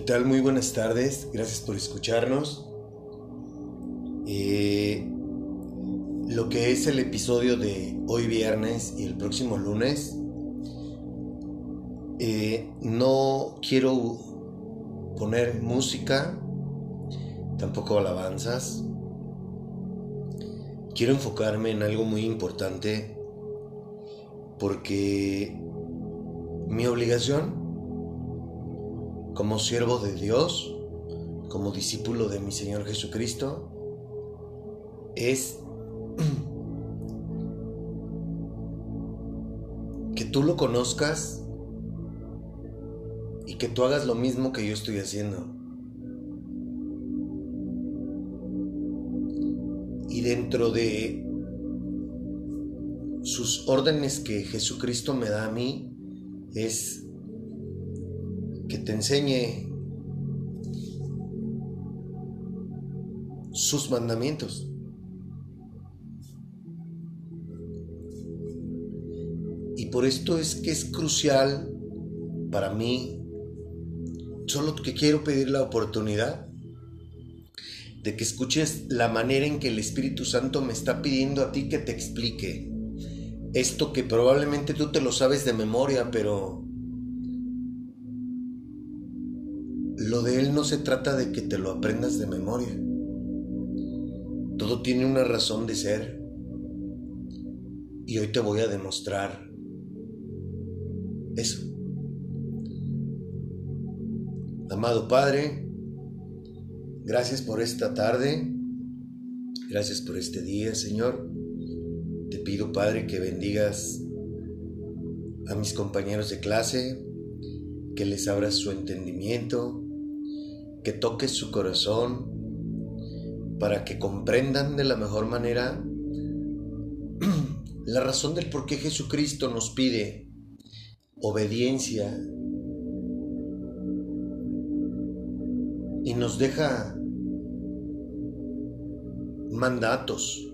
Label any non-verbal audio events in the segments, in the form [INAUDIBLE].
¿Qué tal? Muy buenas tardes. Gracias por escucharnos. Eh, lo que es el episodio de hoy viernes y el próximo lunes, eh, no quiero poner música, tampoco alabanzas. Quiero enfocarme en algo muy importante porque mi obligación como siervo de Dios, como discípulo de mi Señor Jesucristo, es [CLEARS THROAT] que tú lo conozcas y que tú hagas lo mismo que yo estoy haciendo. Y dentro de sus órdenes que Jesucristo me da a mí es que te enseñe sus mandamientos. Y por esto es que es crucial para mí, solo que quiero pedir la oportunidad de que escuches la manera en que el Espíritu Santo me está pidiendo a ti que te explique esto que probablemente tú te lo sabes de memoria, pero no se trata de que te lo aprendas de memoria. Todo tiene una razón de ser. Y hoy te voy a demostrar eso. Amado Padre, gracias por esta tarde. Gracias por este día, Señor. Te pido, Padre, que bendigas a mis compañeros de clase, que les abras su entendimiento, que toques su corazón para que comprendan de la mejor manera [CLEARS THROAT] la razón del por qué Jesucristo nos pide obediencia y nos deja mandatos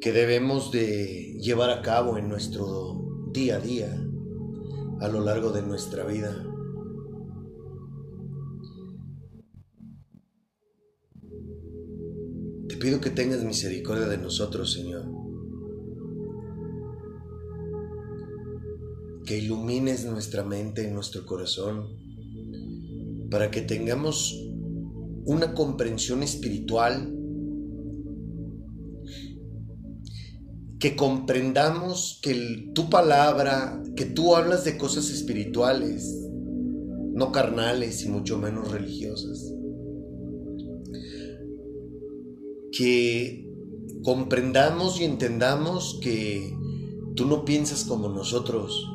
que debemos de llevar a cabo en nuestro día a día a lo largo de nuestra vida. Pido que tengas misericordia de nosotros, Señor. Que ilumines nuestra mente y nuestro corazón para que tengamos una comprensión espiritual, que comprendamos que tu palabra, que tú hablas de cosas espirituales, no carnales y mucho menos religiosas que comprendamos y entendamos que tú no piensas como nosotros.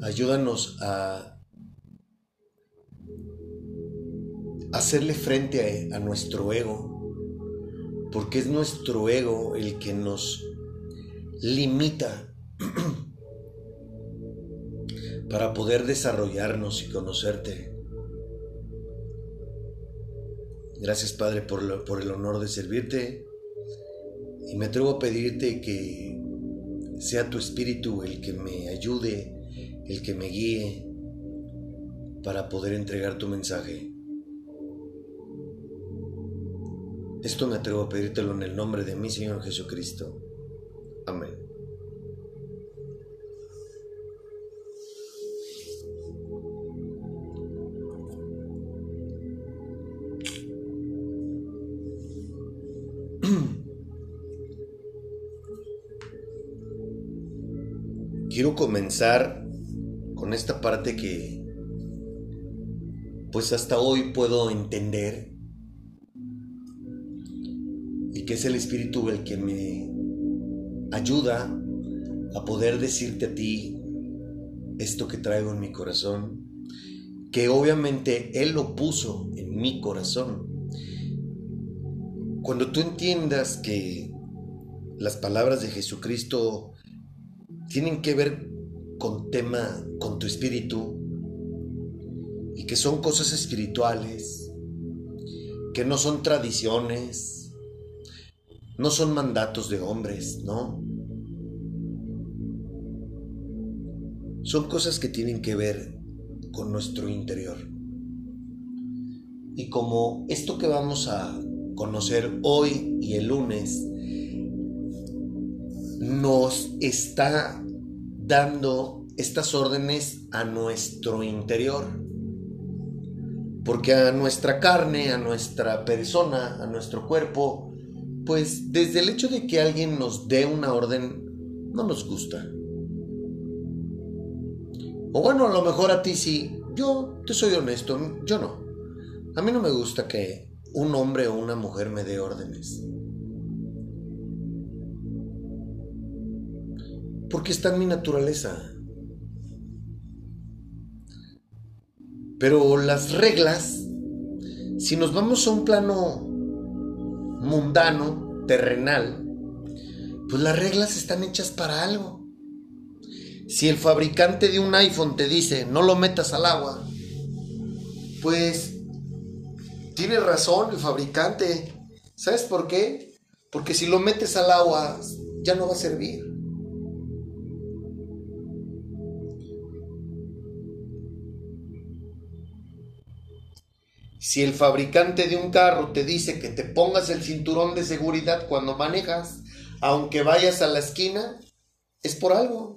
Ayúdanos a hacerle frente a, a, nuestro ego, porque es nuestro ego el que nos limita [CLEARS THROAT] para poder desarrollarnos y conocerte. Gracias Padre por, el honor de servirte y me atrevo a pedirte que sea tu espíritu el que me ayude, el que me guíe para poder entregar tu mensaje. Esto me atrevo a pedírtelo en el nombre de mi Señor Jesucristo. Amén. Quiero comenzar con esta parte que pues hasta hoy puedo entender y que es el espíritu el que me ayuda a poder decirte a ti esto que traigo en mi corazón, que obviamente Él lo puso en mi corazón. Cuando tú entiendas que las palabras de Jesucristo tienen que ver con tema, con tu espíritu, y que son cosas espirituales, que no son tradiciones, no son mandatos de hombres, ¿no? Son cosas que tienen que ver con nuestro interior. Y como esto que vamos a conocer hoy y el lunes nos está dando estas órdenes a nuestro interior. Porque a nuestra carne, a nuestra persona, a nuestro cuerpo, pues desde el hecho de que alguien nos dé una orden, no nos gusta. O bueno, a lo mejor a ti sí. Yo te soy honesto, yo no. A mí no me gusta que un hombre o una mujer me dé órdenes. Porque está en mi naturaleza. Pero las reglas, si nos vamos a un plano mundano, terrenal, pues las reglas están hechas para algo. Si el fabricante de un iPhone te dice no lo metas al agua, pues tiene razón el fabricante. ¿Sabes por qué? Porque si lo metes al agua ya no va a servir. Si el fabricante de un carro te dice que te pongas el cinturón de seguridad cuando manejas, aunque vayas a la esquina, es por algo.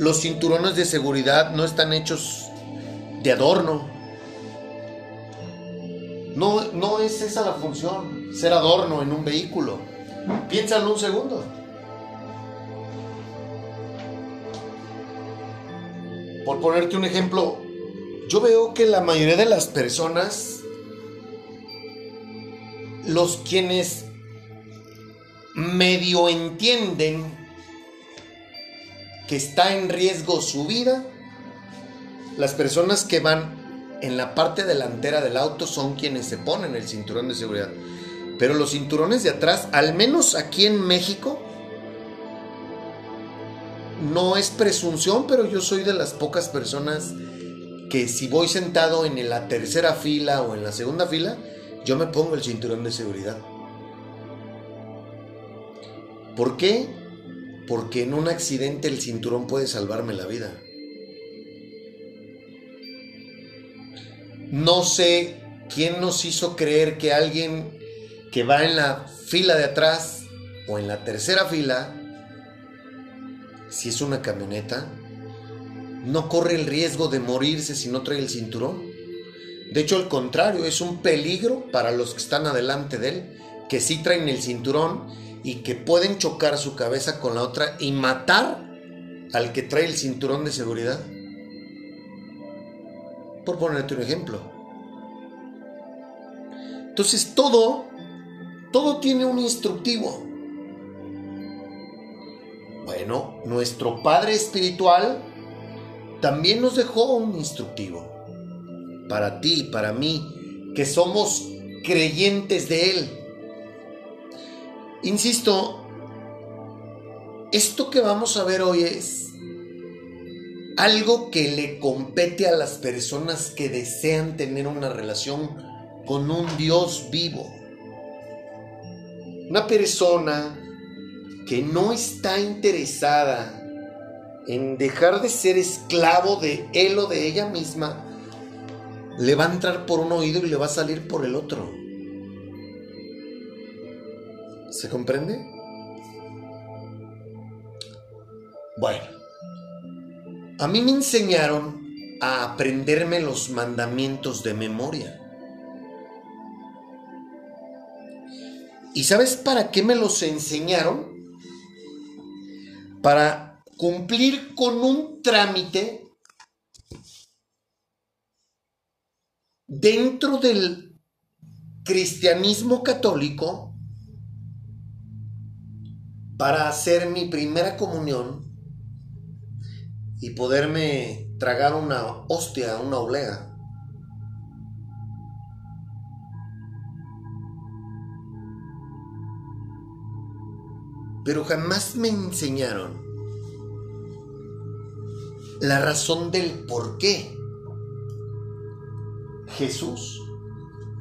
Los cinturones de seguridad no están hechos de adorno. No, no es esa la función, ser adorno en un vehículo. Piénsalo un segundo. Por ponerte un ejemplo, yo veo que la mayoría de las personas, los quienes medio entienden que está en riesgo su vida, las personas que van en la parte delantera del auto son quienes se ponen el cinturón de seguridad. Pero los cinturones de atrás, al menos aquí en México, no es presunción, pero yo soy de las pocas personas que si voy sentado en la tercera fila o en la segunda fila, yo me pongo el cinturón de seguridad. ¿Por qué? porque en un accidente el cinturón puede salvarme la vida. No sé quién nos hizo creer que alguien que va en la fila de atrás o en la tercera fila, si es una camioneta, no corre el riesgo de morirse si no trae el cinturón. De hecho, al contrario, es un peligro para los que están adelante de él, que sí traen el cinturón y que pueden chocar su cabeza con la otra y matar al que trae el cinturón de seguridad. Por ponerte un ejemplo. Entonces todo, todo tiene un instructivo. Bueno, nuestro Padre Espiritual también nos dejó un instructivo. Para ti, para mí, que somos creyentes de Él. Insisto, esto que vamos a ver hoy es algo que le compete a las personas que desean tener una relación con un Dios vivo. Una persona que no está interesada en dejar de ser esclavo de él o de ella misma, le va a entrar por un oído y le va a salir por el otro. ¿Se comprende? Bueno, a mí me enseñaron a aprenderme los mandamientos de memoria. ¿Y sabes para qué me los enseñaron? Para cumplir con un trámite dentro del cristianismo católico para hacer mi primera comunión y poderme tragar una hostia, una oblea. Pero jamás me enseñaron la razón del por qué Jesús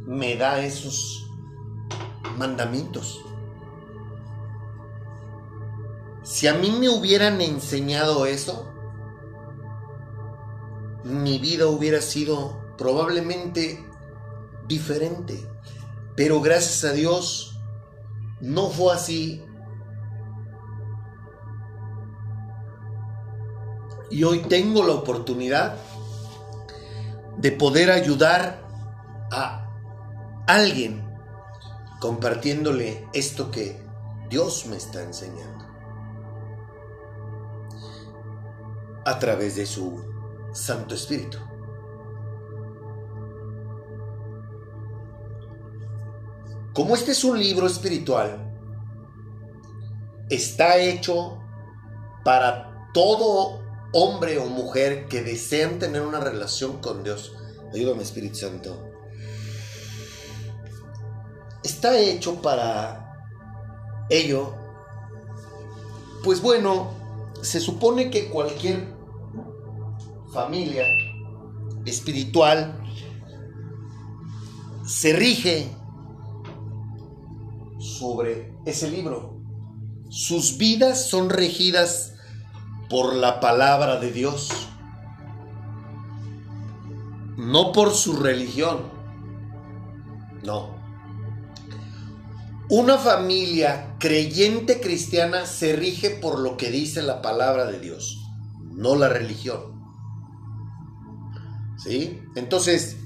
me da esos mandamientos. Si a mí me hubieran enseñado eso, mi vida hubiera sido probablemente diferente. Pero gracias a Dios no fue así. Y hoy tengo la oportunidad de poder ayudar a alguien compartiéndole esto que Dios me está enseñando a través de su Santo Espíritu. Como este es un libro espiritual, está hecho para todo hombre o mujer que desean tener una relación con Dios. Ayúdame Espíritu Santo. Está hecho para ello. Pues bueno, se supone que cualquier familia espiritual se rige sobre ese libro. Sus vidas son regidas por la palabra de Dios, no por su religión. No. Una familia creyente cristiana se rige por lo que dice la palabra de Dios, no la religión. ¿Sí? Entonces,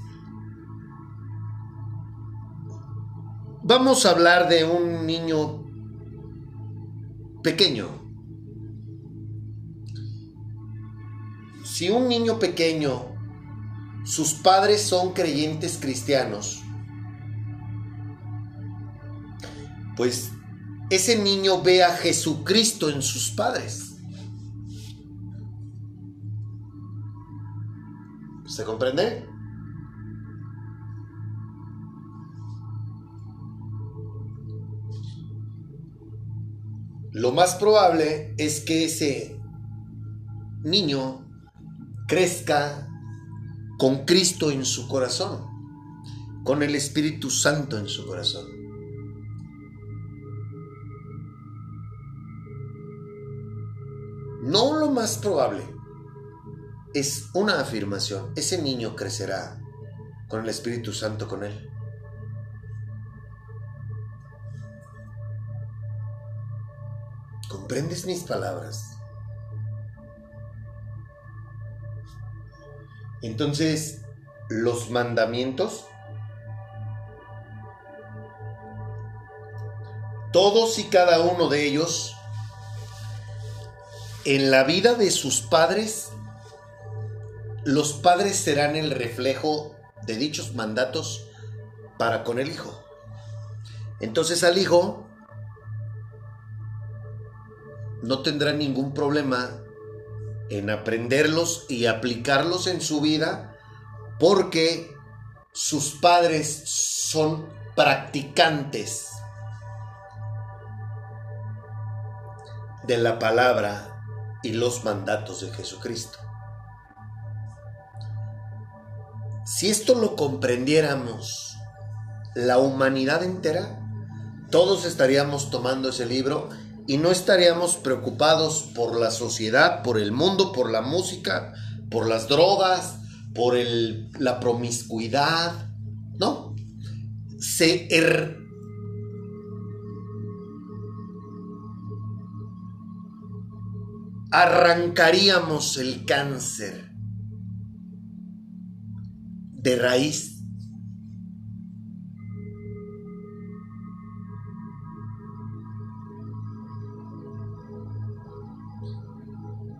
Vamos a hablar de un niño pequeño. Si un niño pequeño, sus padres son creyentes cristianos, pues ese niño ve a Jesucristo en sus padres. ¿Se comprende? lo más probable es que ese niño crezca con Cristo en su corazón, con el Espíritu Santo en su corazón. No lo más probable, es una afirmación. Ese niño crecerá con el Espíritu Santo con él. ¿Comprendes mis palabras? Entonces, los mandamientos, todos y cada uno de ellos, en la vida de sus padres, los padres serán el reflejo de dichos mandatos para con el hijo. Entonces al hijo no tendrá ningún problema en aprenderlos y aplicarlos en su vida porque sus padres son practicantes de la palabra y los mandatos de Jesucristo. Si esto lo comprendiéramos, la humanidad entera, todos estaríamos tomando ese libro y no estaríamos preocupados por la sociedad, por el mundo, por la música, por las drogas, por la promiscuidad, ¿no? Se er, arrancaríamos el cáncer de raíz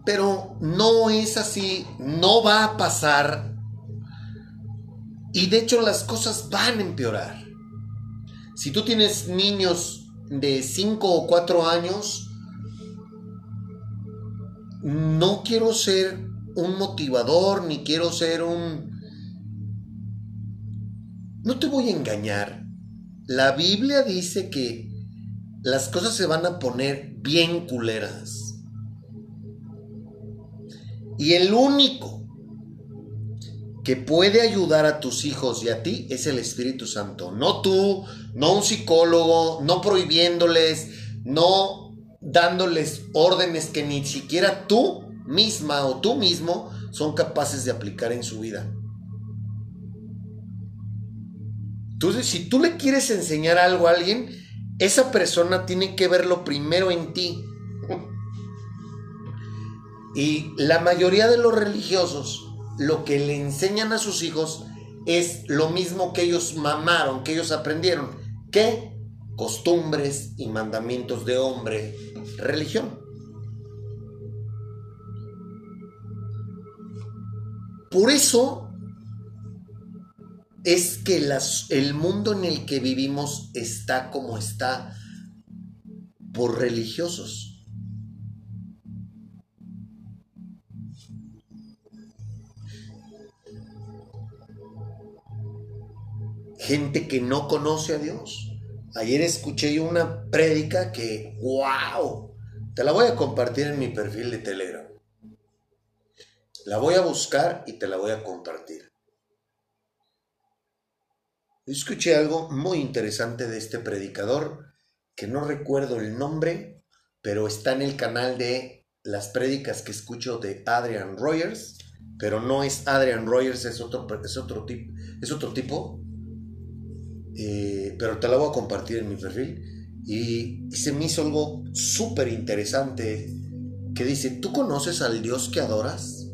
Pero no es así, no va a pasar. Y de hecho las cosas van a empeorar. Si tú tienes niños de 5 o 4 años, no quiero ser un motivador, ni quiero ser un... No te voy a engañar. La Biblia dice que las cosas se van a poner bien culeras. Y el único que puede ayudar a tus hijos y a ti es el Espíritu Santo. No tú, no un psicólogo, no prohibiéndoles, no dándoles órdenes que ni siquiera tú misma o tú mismo son capaces de aplicar en su vida. Entonces, si tú le quieres enseñar algo a alguien, esa persona tiene que verlo primero en ti. Y la mayoría de los religiosos lo que le enseñan a sus hijos es lo mismo que ellos mamaron, que ellos aprendieron. ¿Qué? Costumbres y mandamientos de hombre, religión. Por eso es que el mundo en el que vivimos está como está por religiosos. Gente que no conoce a Dios. Ayer escuché una prédica que, wow, te la voy a compartir en mi perfil de Telegram. La voy a buscar y te la voy a compartir. Escuché algo muy interesante de este predicador, que no recuerdo el nombre, pero está en el canal de las prédicas que escucho de Adrian Rogers, pero no es Adrian Rogers, es otro, es otro, es otro tipo. Eh, pero te la voy a compartir en mi perfil. Y, y se me hizo algo súper interesante que dice, ¿tú conoces al Dios que adoras?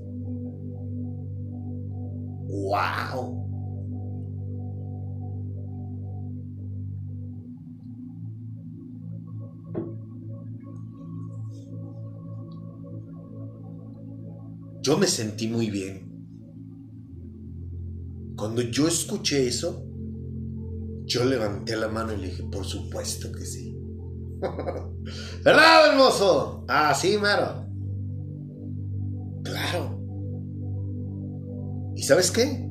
¡Wow! Yo me sentí muy bien. Cuando yo escuché eso, yo levanté la mano y le dije, por supuesto que sí. [LAUGHS] ¿Verdad, hermoso? Ah, sí, mero. Claro. ¿Y sabes qué?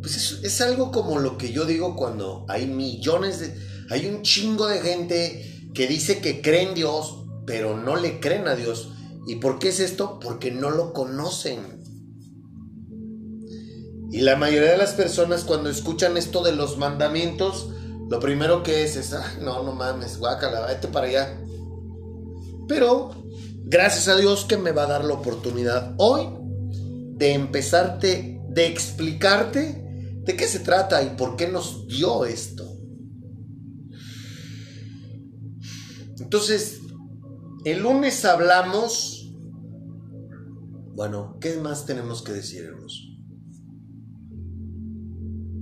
Pues es, es, algo como lo que yo digo cuando hay millones de... Hay un chingo de gente que dice que cree en Dios, pero no le creen a Dios. ¿Y por qué es esto? Porque no lo conocen. Y la mayoría de las personas cuando escuchan esto de los mandamientos, lo primero que es es, ah, no, no mames, guácala, vete para allá. Pero, gracias a Dios que me va a dar la oportunidad hoy de empezarte, de explicarte de qué se trata y por qué nos dio esto. Entonces, el lunes hablamos, bueno, ¿qué más tenemos que decir, hermoso?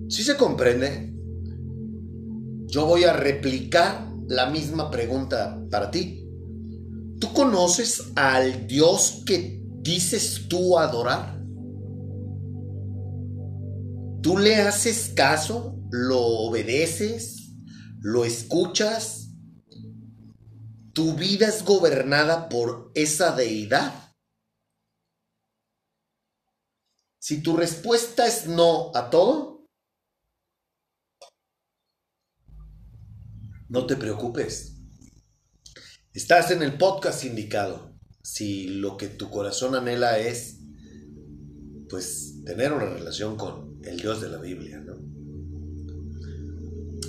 Si se comprende, yo voy a replicar la misma pregunta para ti. ¿Tú conoces al Dios que dices tú adorar? ¿Tú le haces caso? ¿Lo obedeces? ¿Lo escuchas? ¿Tu vida es gobernada por esa deidad? Si tu respuesta es no a todo, no te preocupes. Estás en el podcast indicado. Si lo que tu corazón anhela es, pues, tener una relación con el Dios de la Biblia, ¿no?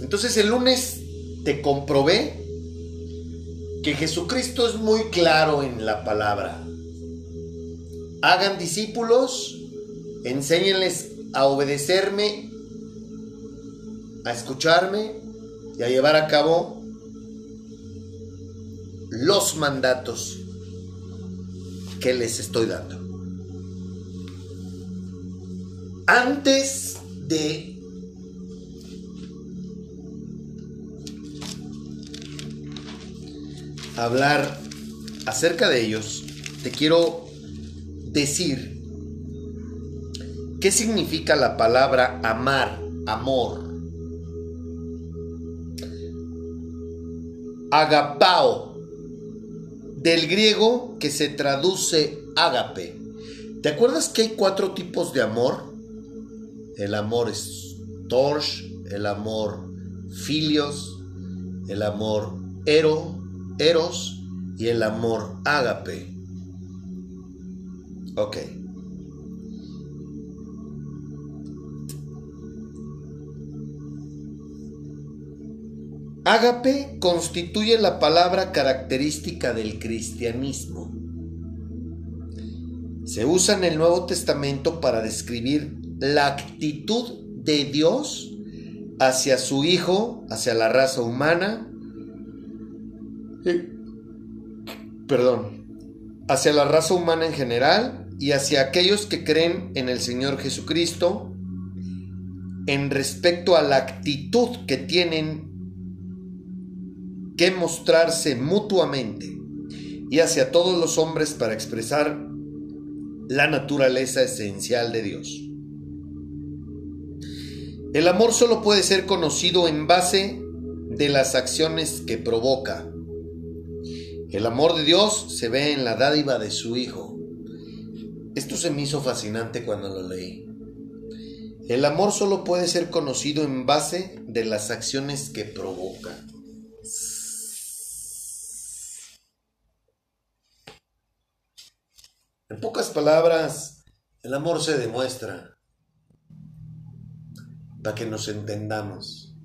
Entonces el lunes te comprobé que Jesucristo es muy claro en la palabra. Hagan discípulos, enséñenles a obedecerme, a escucharme y a llevar a cabo los mandatos que les estoy dando. antes de hablar acerca de ellos, te quiero decir qué significa la palabra amar, amor. Agapao, del griego que se traduce ágape. ¿Te acuerdas que hay cuatro tipos de amor? El amor es torch, el amor filios, el amor ero, eros y el amor ágape. Ok. Ágape constituye la palabra característica del cristianismo. se usa en el Nuevo Testamento para describir la actitud de Dios hacia su Hijo, hacia la raza humana, perdón, hacia la raza humana en general y hacia aquellos que creen en el Señor Jesucristo en respecto a la actitud que tienen que mostrarse mutuamente y hacia todos los hombres para expresar la naturaleza esencial de Dios. El amor solo puede ser conocido en base de las acciones que provoca. El amor de Dios se ve en la dádiva de su Hijo. Esto se me hizo fascinante cuando lo leí. El amor solo puede ser conocido en base de las acciones que provoca. En pocas palabras, el amor se demuestra para que nos entendamos.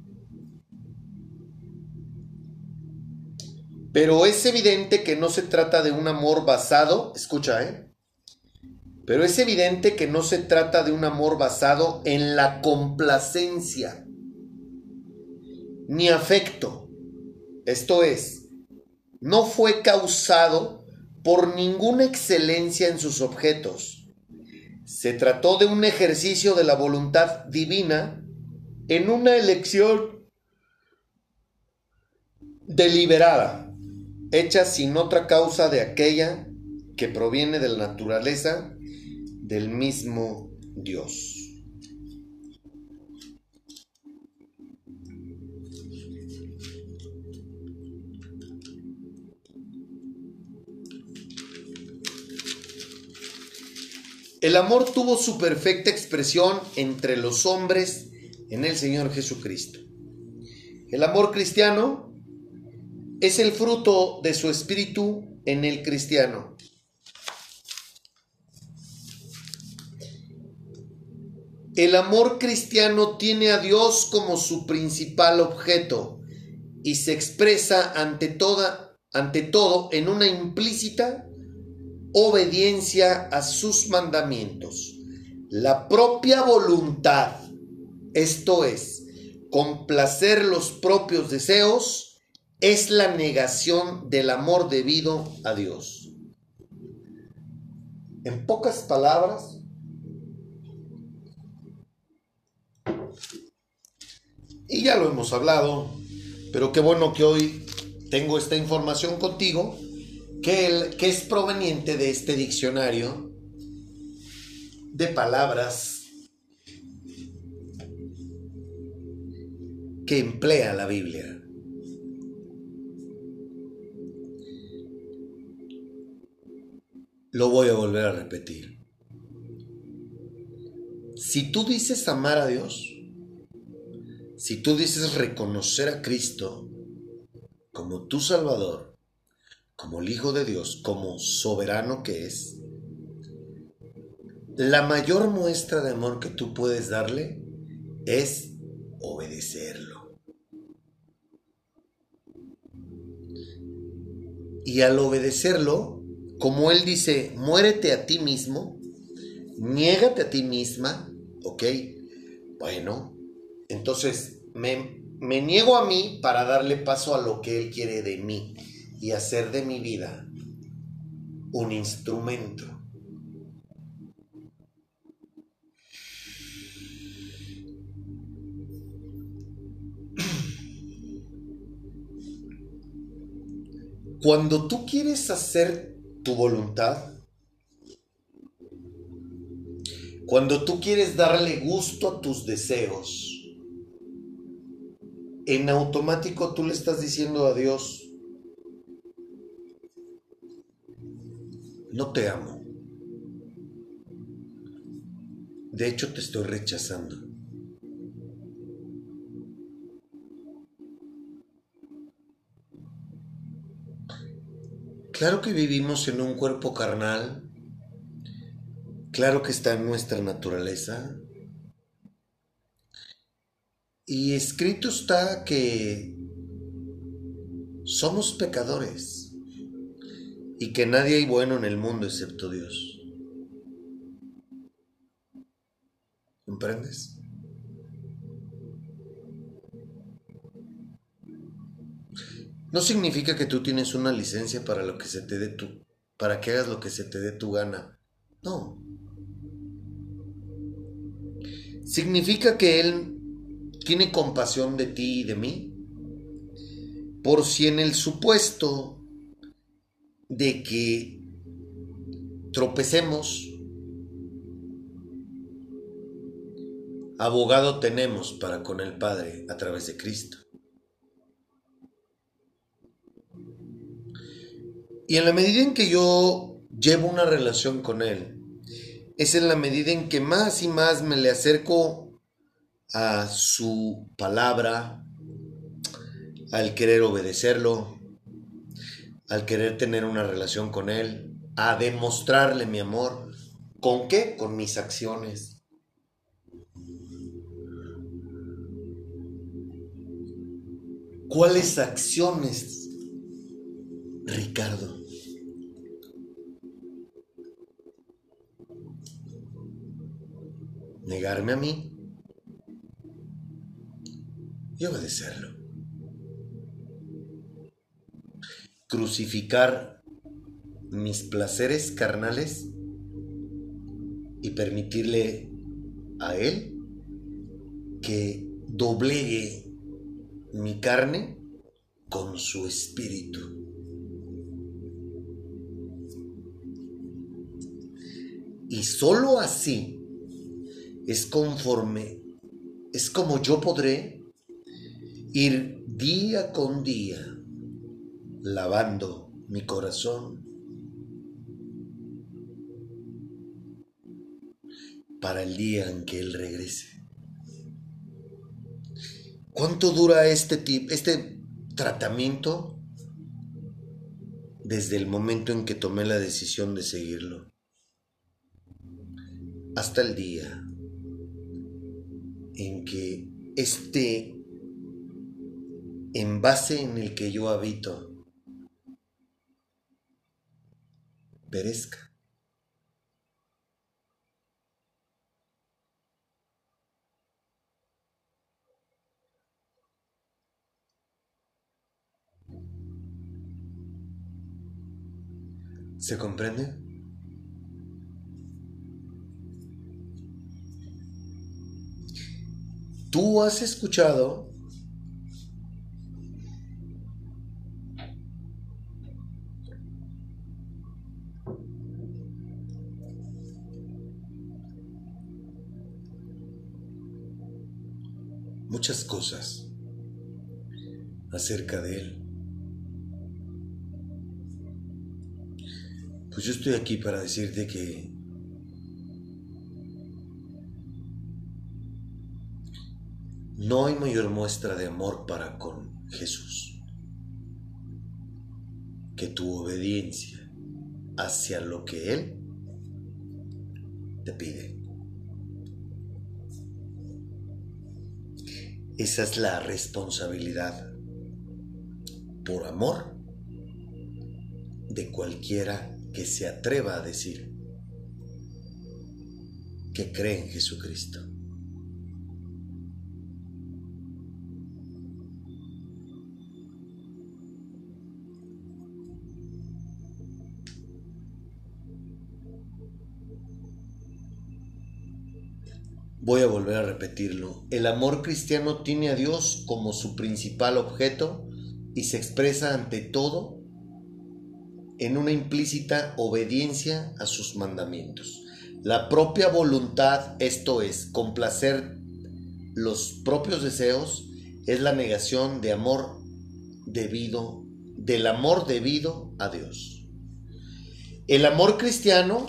Pero es evidente que no se trata de un amor basado, escucha, ¿eh? Pero es evidente que no se trata de un amor basado en la complacencia, ni afecto. Esto es, no fue causado por ninguna excelencia en sus objetos. Se trató de un ejercicio de la voluntad divina en una elección deliberada, hecha sin otra causa de aquella que proviene de la naturaleza del mismo Dios. El amor tuvo su perfecta expresión entre los hombres en el Señor Jesucristo. El amor cristiano es el fruto de su espíritu en el cristiano. El amor cristiano tiene a Dios como su principal objeto y se expresa ante toda ante todo en una implícita obediencia a sus mandamientos. La propia voluntad esto es, complacer los propios deseos es la negación del amor debido a Dios. En pocas palabras, y ya lo hemos hablado, pero qué bueno que hoy tengo esta información contigo, que, que es proveniente de este diccionario de palabras que emplea la Biblia. Lo voy a volver a repetir. Si tú dices amar a Dios, si tú dices reconocer a Cristo como tu Salvador, como el Hijo de Dios, como soberano que es, la mayor muestra de amor que tú puedes darle es obedecerlo. Y al obedecerlo, como él dice, muérete a ti mismo, niégate a ti misma, ¿ok? Bueno, entonces me, me niego a mí para darle paso a lo que él quiere de mí y hacer de mi vida un instrumento. Cuando tú quieres hacer tu voluntad, cuando tú quieres darle gusto a tus deseos, en automático tú le estás diciendo a Dios, no te amo. De hecho, te estoy rechazando. Claro que vivimos en un cuerpo carnal, claro que está en nuestra naturaleza. Y escrito está que somos pecadores y que nadie hay bueno en el mundo excepto Dios. ¿Comprendes? No significa que tú tienes una licencia para lo que se te dé tu, para que hagas lo que se te dé tu gana. No. Significa que Él tiene compasión de ti y de mí. Por si en el supuesto de que tropecemos, abogado tenemos para con el Padre a través de Cristo. Y en la medida en que yo llevo una relación con Él, es en la medida en que más y más me le acerco a su palabra, al querer obedecerlo, al querer tener una relación con Él, a demostrarle mi amor. ¿Con qué? Con mis acciones. ¿Cuáles acciones, Ricardo? Negarme a mí y obedecerlo. Crucificar mis placeres carnales y permitirle a Él que doblegue mi carne con su espíritu. Y sólo así es conforme, es como yo podré ir día con día lavando mi corazón para el día en que Él regrese. ¿Cuánto dura este, este tratamiento? Desde el momento en que tomé la decisión de seguirlo hasta el día en que este envase en el que yo habito perezca. ¿Se comprende? Tú has escuchado muchas cosas acerca de Él. Pues yo estoy aquí para decirte que no hay mayor muestra de amor para con Jesús que tu obediencia hacia lo que Él te pide. Esa es la responsabilidad por amor de cualquiera que se atreva a decir que cree en Jesucristo. Voy a volver a repetirlo. El amor cristiano tiene a Dios como su principal objeto y se expresa ante todo en una implícita obediencia a sus mandamientos. La propia voluntad, esto es, complacer los propios deseos, es la negación de amor debido, del amor debido a Dios. El amor cristiano,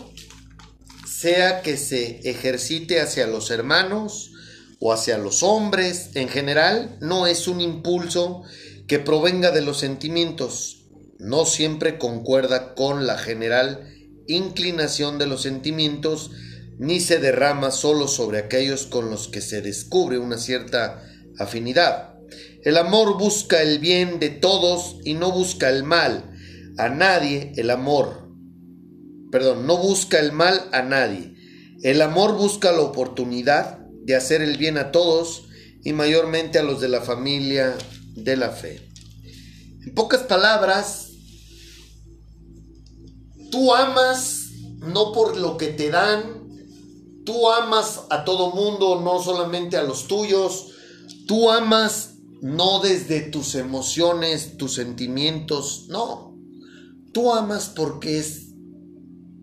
sea que se ejercite hacia los hermanos o hacia los hombres en general, no es un impulso que provenga de los sentimientos, no siempre concuerda con la general inclinación de los sentimientos, ni se derrama solo sobre aquellos con los que se descubre una cierta afinidad. El amor busca el bien de todos y no busca el mal. A nadie el amor, perdón, no busca el mal a nadie. El amor busca la oportunidad de hacer el bien a todos y mayormente a los de la familia de la fe. En pocas palabras, tú amas no por lo que te dan, tú amas a todo mundo, no solamente a los tuyos, tú amas no desde tus emociones, tus sentimientos, no. Tú amas porque es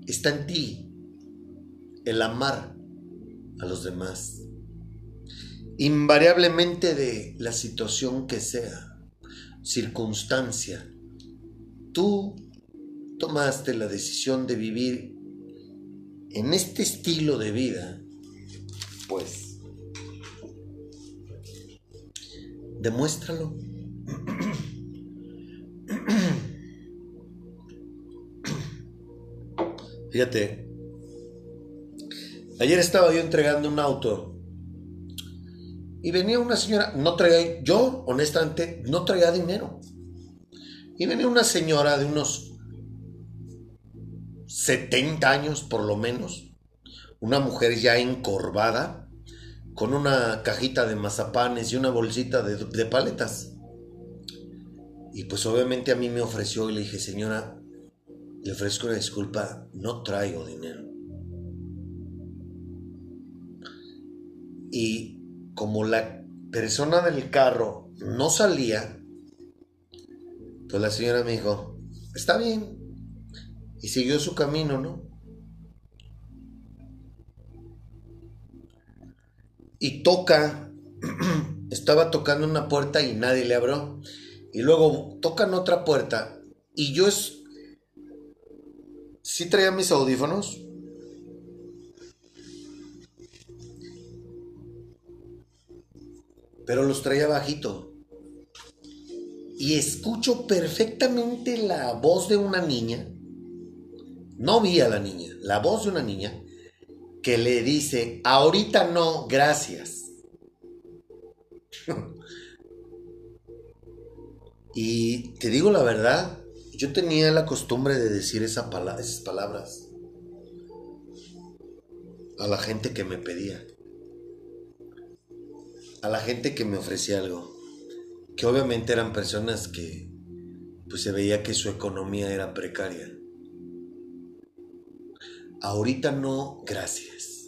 está en ti el amar a los demás. Invariablemente de la situación que sea, circunstancia, tú tomaste la decisión de vivir en este estilo de vida, pues demuéstralo. [CLEARS THROAT] Fíjate, ayer estaba yo entregando un auto y venía una señora, no traía, yo honestamente no traía dinero. Y venía una señora de unos 70 años por lo menos, una mujer ya encorvada, con una cajita de mazapanes y una bolsita de, paletas. Y pues obviamente a mí me ofreció y le dije, señora, le ofrezco una disculpa, no traigo dinero. Y como la persona del carro no salía, pues la señora me dijo, está bien. Y siguió su camino, ¿no? Y toca, [CLEARS THROAT] estaba tocando una puerta y nadie le abrió. Y luego tocan otra puerta y yo es... Sí traía mis audífonos, pero los traía bajito. Y escucho perfectamente la voz de una niña, no vi a la niña, la voz de una niña que le dice, ahorita no, gracias. [LAUGHS] y te digo la verdad, yo tenía la costumbre de decir esa esas palabras a la gente que me pedía a la gente que me ofrecía algo, que obviamente eran personas que pues se veía que su economía era precaria. Ahorita no, gracias.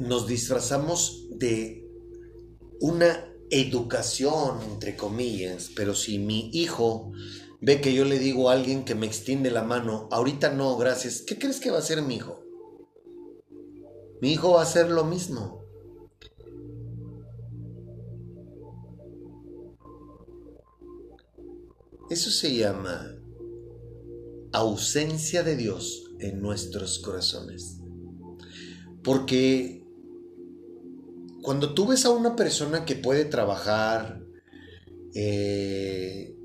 nos disfrazamos de una educación, entre comillas, pero si mi hijo ve que yo le digo a alguien que me extiende la mano, ahorita no, gracias, ¿qué crees que va a hacer mi hijo? Mi hijo va a hacer lo mismo. Eso se llama ausencia de Dios en nuestros corazones. Porque cuando tú ves a una persona que puede trabajar eh,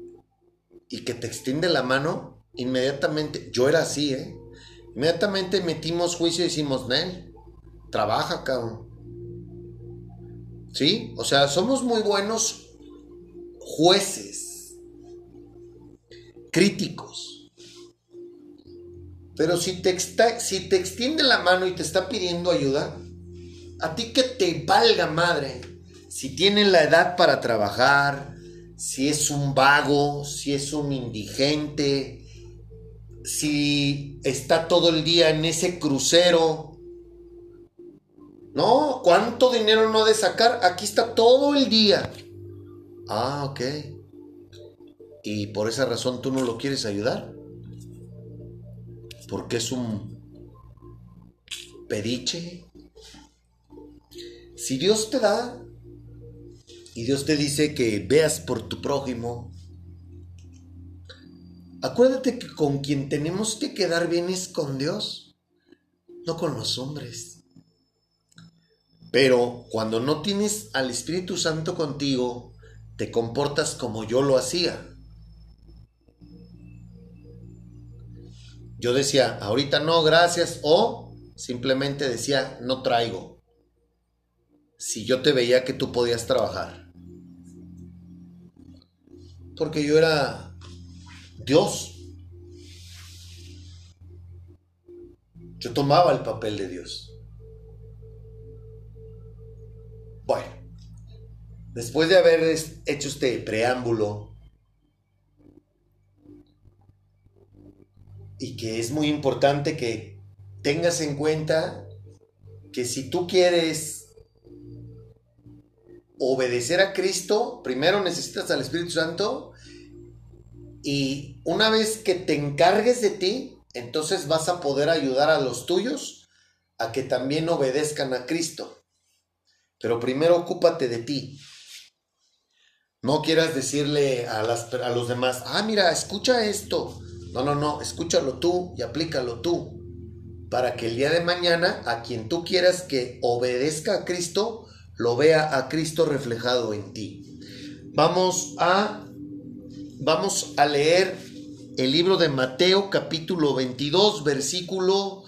y que te extiende la mano, inmediatamente, yo era así, ¿eh? Inmediatamente metimos juicio y decimos, Nel, trabaja, cabrón. ¿Sí? O sea, somos muy buenos jueces, críticos. Pero si te, si te extiende la mano y te está pidiendo ayuda, a ti que te valga madre. Si tiene la edad para trabajar, si es un vago, si es un indigente, si está todo el día en ese crucero no, ¿cuánto dinero no ha de sacar? Aquí está todo el día. Ah, ok. ¿Y por esa razón tú no lo quieres ayudar? Porque es un pediche. Si Dios te da y Dios te dice que veas por tu prójimo, acuérdate que con quien tenemos que quedar bien es con Dios, no con los hombres. Pero cuando no tienes al Espíritu Santo contigo, te comportas como yo lo hacía. Yo decía, ahorita no, gracias, o simplemente decía, no traigo. Si yo te veía que tú podías trabajar. Porque yo era Dios. Yo tomaba el papel de Dios. Bueno, después de haber hecho este preámbulo, y que es muy importante que tengas en cuenta que si tú quieres obedecer a Cristo, primero necesitas al Espíritu Santo y una vez que te encargues de ti, entonces vas a poder ayudar a los tuyos a que también obedezcan a Cristo. Pero primero ocúpate de ti. No quieras decirle a, las, a los demás, ah, mira, escucha esto. No, no, no, escúchalo tú y aplícalo tú. Para que el día de mañana a quien tú quieras que obedezca a Cristo, lo vea a Cristo reflejado en ti. Vamos a vamos a leer el libro de Mateo capítulo 22 versículo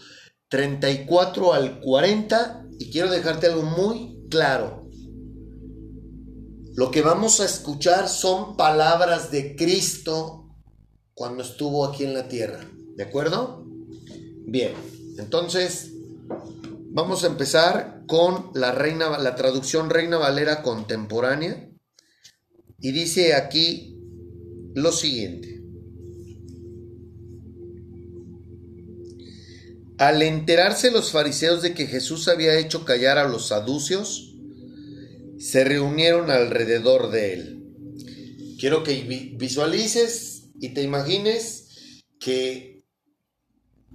34 al 40 y quiero dejarte algo muy claro. Lo que vamos a escuchar son palabras de Cristo cuando estuvo aquí en la tierra. ¿De acuerdo? Bien, entonces vamos a empezar con la, reina, la traducción Reina Valera contemporánea. Y dice aquí lo siguiente. Al enterarse los fariseos de que Jesús había hecho callar a los saducios, se reunieron alrededor de él. Quiero que visualices y te imagines que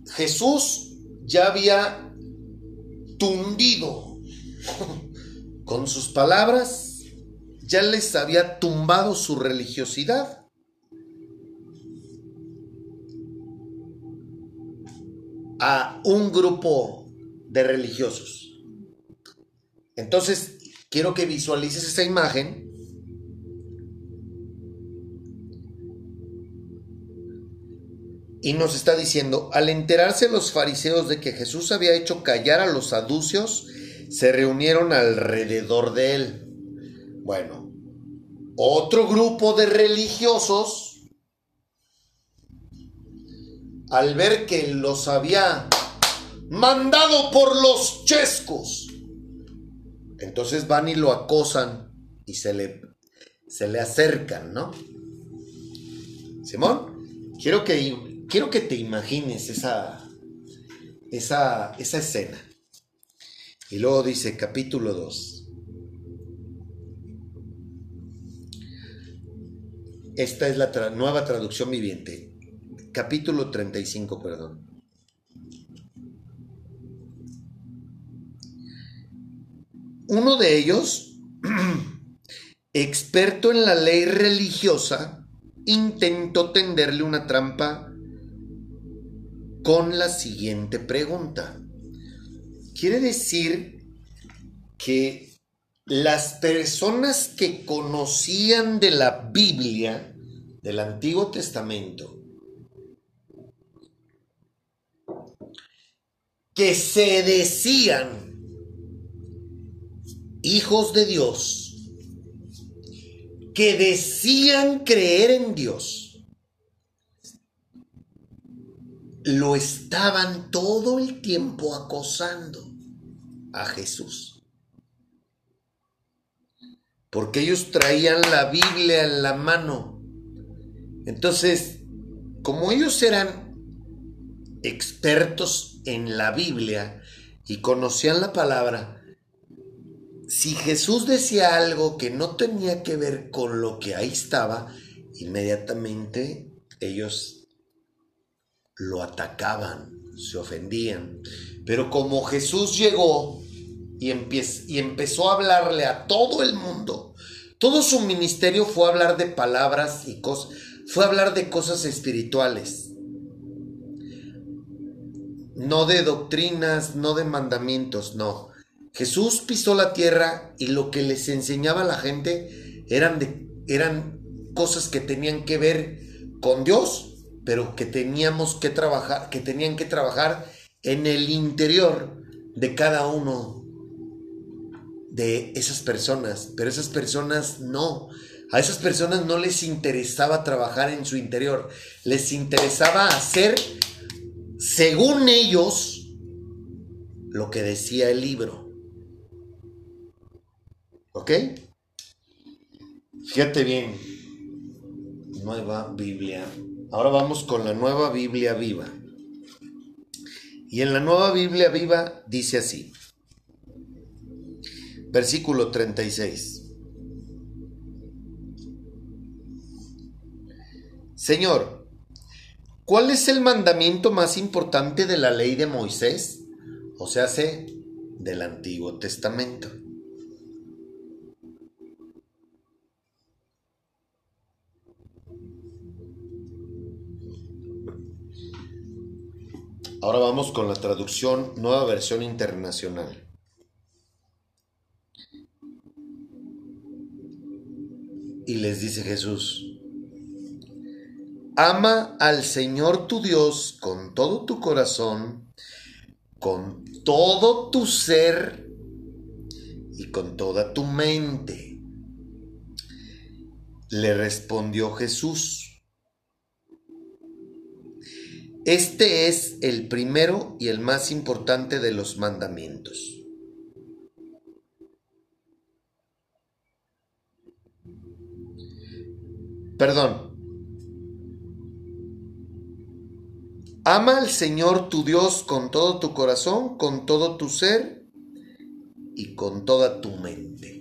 Jesús ya había tundido con sus palabras, ya les había tumbado su religiosidad. a un grupo de religiosos. Entonces, quiero que visualices esa imagen y nos está diciendo, al enterarse los fariseos de que Jesús había hecho callar a los saducios, se reunieron alrededor de él. Bueno, otro grupo de religiosos, al ver que los había mandado por los chescos, entonces van y lo acosan y se le, se le acercan, ¿no? Simón, quiero que quiero que te imagines esa, esa, esa escena. Y luego dice capítulo 2. Esta es la nueva traducción viviente. Capítulo 35, perdón. Uno de ellos, [CLEARS THROAT] experto en la ley religiosa, intentó tenderle una trampa con la siguiente pregunta. Quiere decir que las personas que conocían de la Biblia, del Antiguo Testamento, que se decían hijos de Dios, que decían creer en Dios, lo estaban todo el tiempo acosando a Jesús. Porque ellos traían la Biblia en la mano. Entonces, como ellos eran expertos en la Biblia y conocían la palabra, si Jesús decía algo que no tenía que ver con lo que ahí estaba, inmediatamente ellos lo atacaban, se ofendían. Pero como Jesús llegó y, y empezó a hablarle a todo el mundo, todo su ministerio fue hablar de palabras y cosas, fue hablar de cosas espirituales. No de doctrinas, no de mandamientos, no. Jesús pisó la tierra y lo que les enseñaba a la gente eran, de, eran cosas que tenían que ver con Dios pero que teníamos que trabajar, que tenían que trabajar en el interior de cada uno de esas personas, pero esas personas no. A esas personas no les interesaba trabajar en su interior, les interesaba hacer, según ellos, lo que decía el libro. ¿Ok? Fíjate bien. Nueva Biblia. Ahora vamos con la nueva Biblia viva. Y en la nueva Biblia viva dice así. Versículo 36. Señor, ¿cuál es el mandamiento más importante de la ley de Moisés? O sea, sé, del Antiguo Testamento. Ahora vamos con la traducción, nueva versión internacional. Y les dice Jesús, ama al Señor tu Dios con todo tu corazón, con todo tu ser y con toda tu mente. Le respondió Jesús. Este es el primero y el más importante de los mandamientos. Perdón. Ama al Señor tu Dios con todo tu corazón, con todo tu ser y con toda tu mente.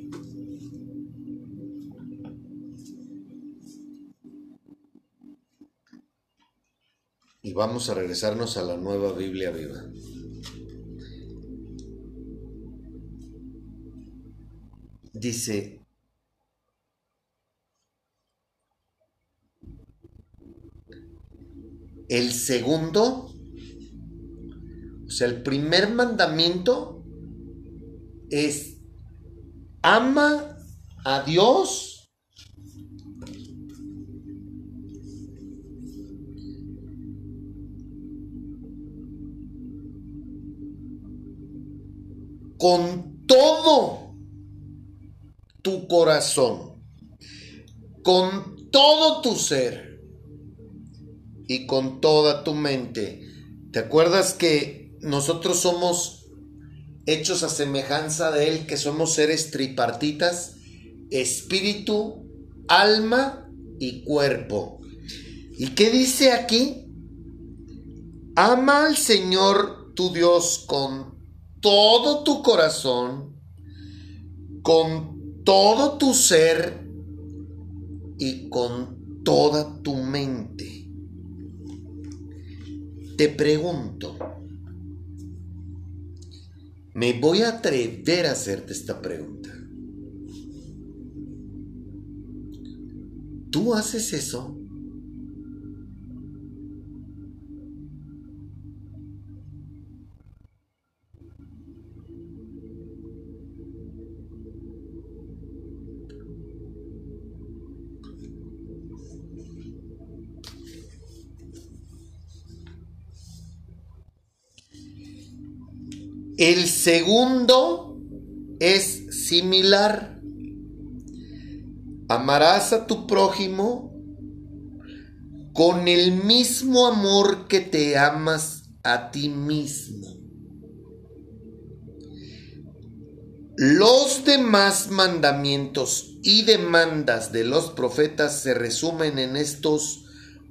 Y vamos a regresarnos a la nueva Biblia viva. Dice, El segundo, o sea, el primer mandamiento es ama a Dios con todo tu corazón, con todo tu ser y con toda tu mente. ¿Te acuerdas que nosotros somos hechos a semejanza de Él, que somos seres tripartitas, espíritu, alma y cuerpo? ¿Y qué dice aquí? Ama al Señor tu Dios con todo tu corazón, con todo tu ser y con toda tu mente. Te pregunto, me voy a atrever a hacerte esta pregunta. ¿Tú haces eso? El segundo es similar. Amarás a tu prójimo con el mismo amor que te amas a ti mismo. Los demás mandamientos y demandas de los profetas se resumen en estos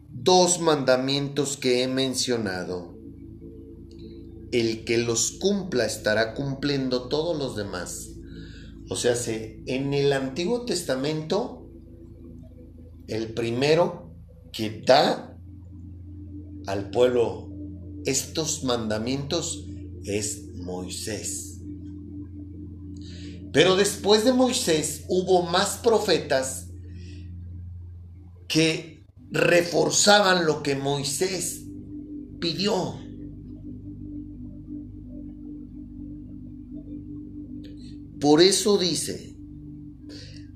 dos mandamientos que he mencionado el que los cumpla estará cumpliendo todos los demás. O sea, en el Antiguo Testamento, el primero que da al pueblo estos mandamientos es Moisés. Pero después de Moisés hubo más profetas que reforzaban lo que Moisés pidió. Por eso dice,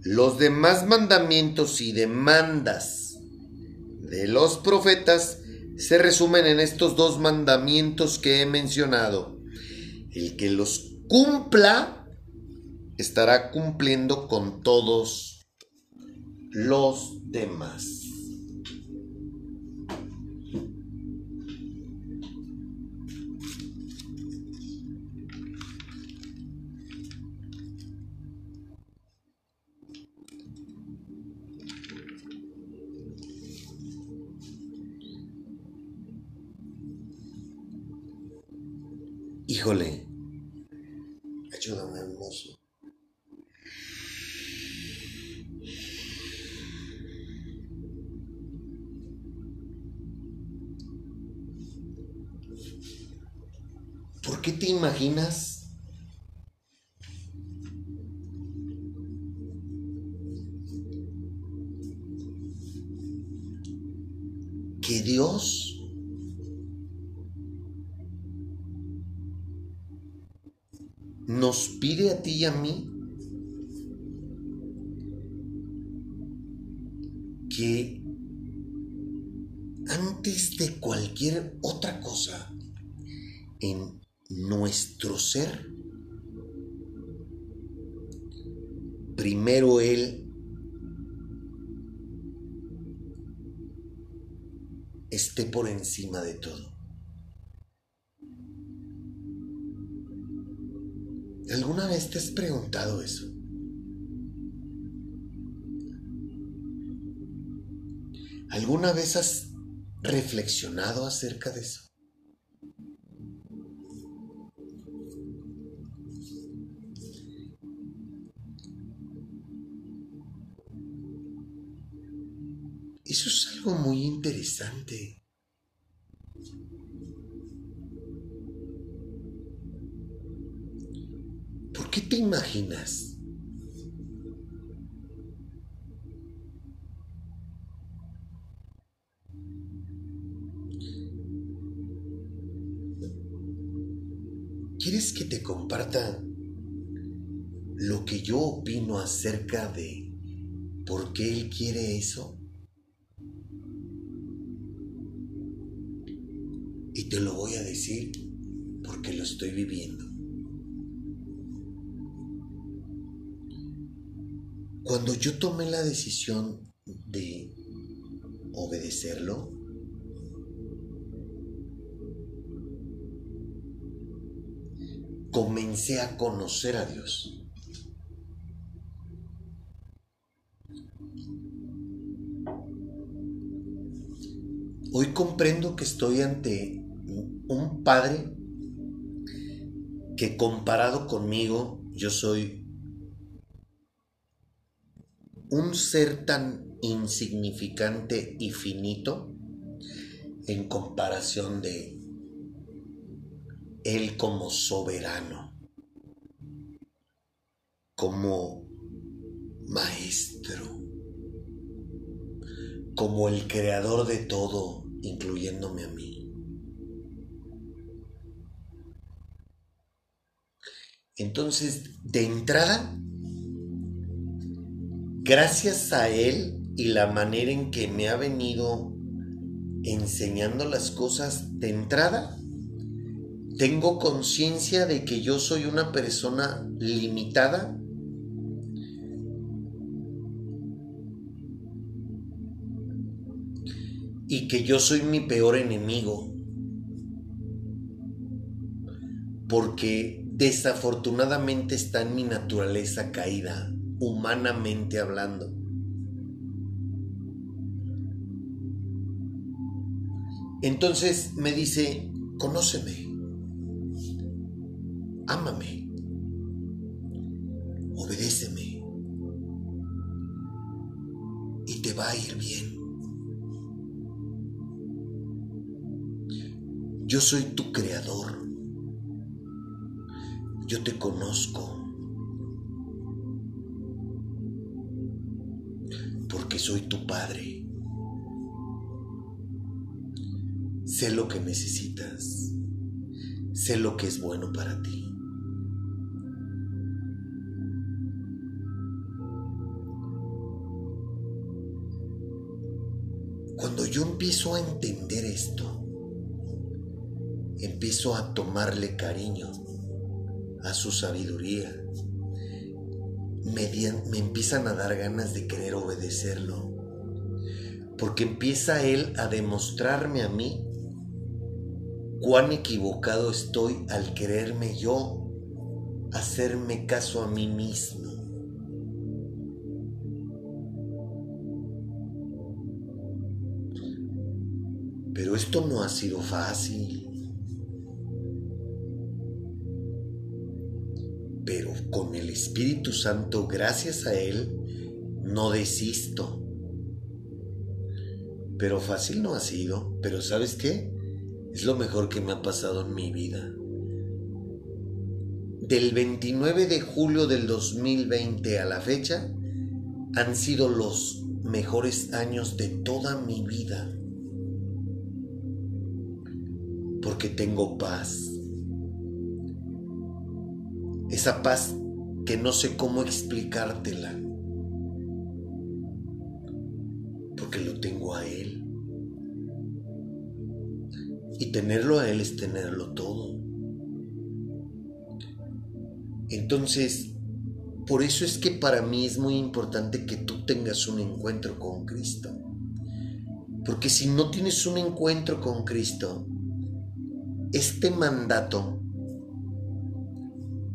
los demás mandamientos y demandas de los profetas se resumen en estos dos mandamientos que he mencionado. El que los cumpla estará cumpliendo con todos los demás. Híjole. Ayúdame, hermoso. ¿Por qué te imaginas y a mí que antes de cualquier otra cosa en nuestro ser, primero Él esté por encima de todo. Te has preguntado eso? ¿Alguna vez has reflexionado acerca de eso? Eso es algo muy interesante. Te imaginas? ¿Quieres que te comparta lo que yo opino acerca de por qué él quiere eso? Y te lo voy a decir porque lo estoy viviendo. Cuando yo tomé la decisión de obedecerlo, comencé a conocer a Dios. Hoy comprendo que estoy ante un padre que comparado conmigo yo soy un ser tan insignificante y finito en comparación de él como soberano, como maestro, como el creador de todo, incluyéndome a mí. Entonces, de entrada, gracias a Él y la manera en que me ha venido enseñando las cosas de entrada, tengo conciencia de que yo soy una persona limitada y que yo soy mi peor enemigo. Porque desafortunadamente está en mi naturaleza caída, humanamente hablando. Entonces me dice, conóceme, ámame, obedéceme y te va a ir bien. Yo soy tu creador. Yo te conozco. Soy tu padre. Sé lo que necesitas. Sé lo que es bueno para ti. Cuando yo empiezo a entender esto, empiezo a tomarle cariño a su sabiduría. Me, empiezan a dar ganas de querer obedecerlo. Porque empieza él a demostrarme a mí cuán equivocado estoy al quererme yo hacerme caso a mí mismo. Pero esto no ha sido fácil. El Espíritu Santo, gracias a Él, no desisto. Pero fácil no ha sido. Pero ¿sabes qué? Es lo mejor que me ha pasado en mi vida. Del 29 de julio del 2020 a la fecha, han sido los mejores años de toda mi vida. Porque tengo paz. Esa paz que no sé cómo explicártela. Porque lo tengo a Él. Y tenerlo a Él es tenerlo todo. Entonces, por eso es que para mí es muy importante que tú tengas un encuentro con Cristo. Porque si no tienes un encuentro con Cristo, este mandato,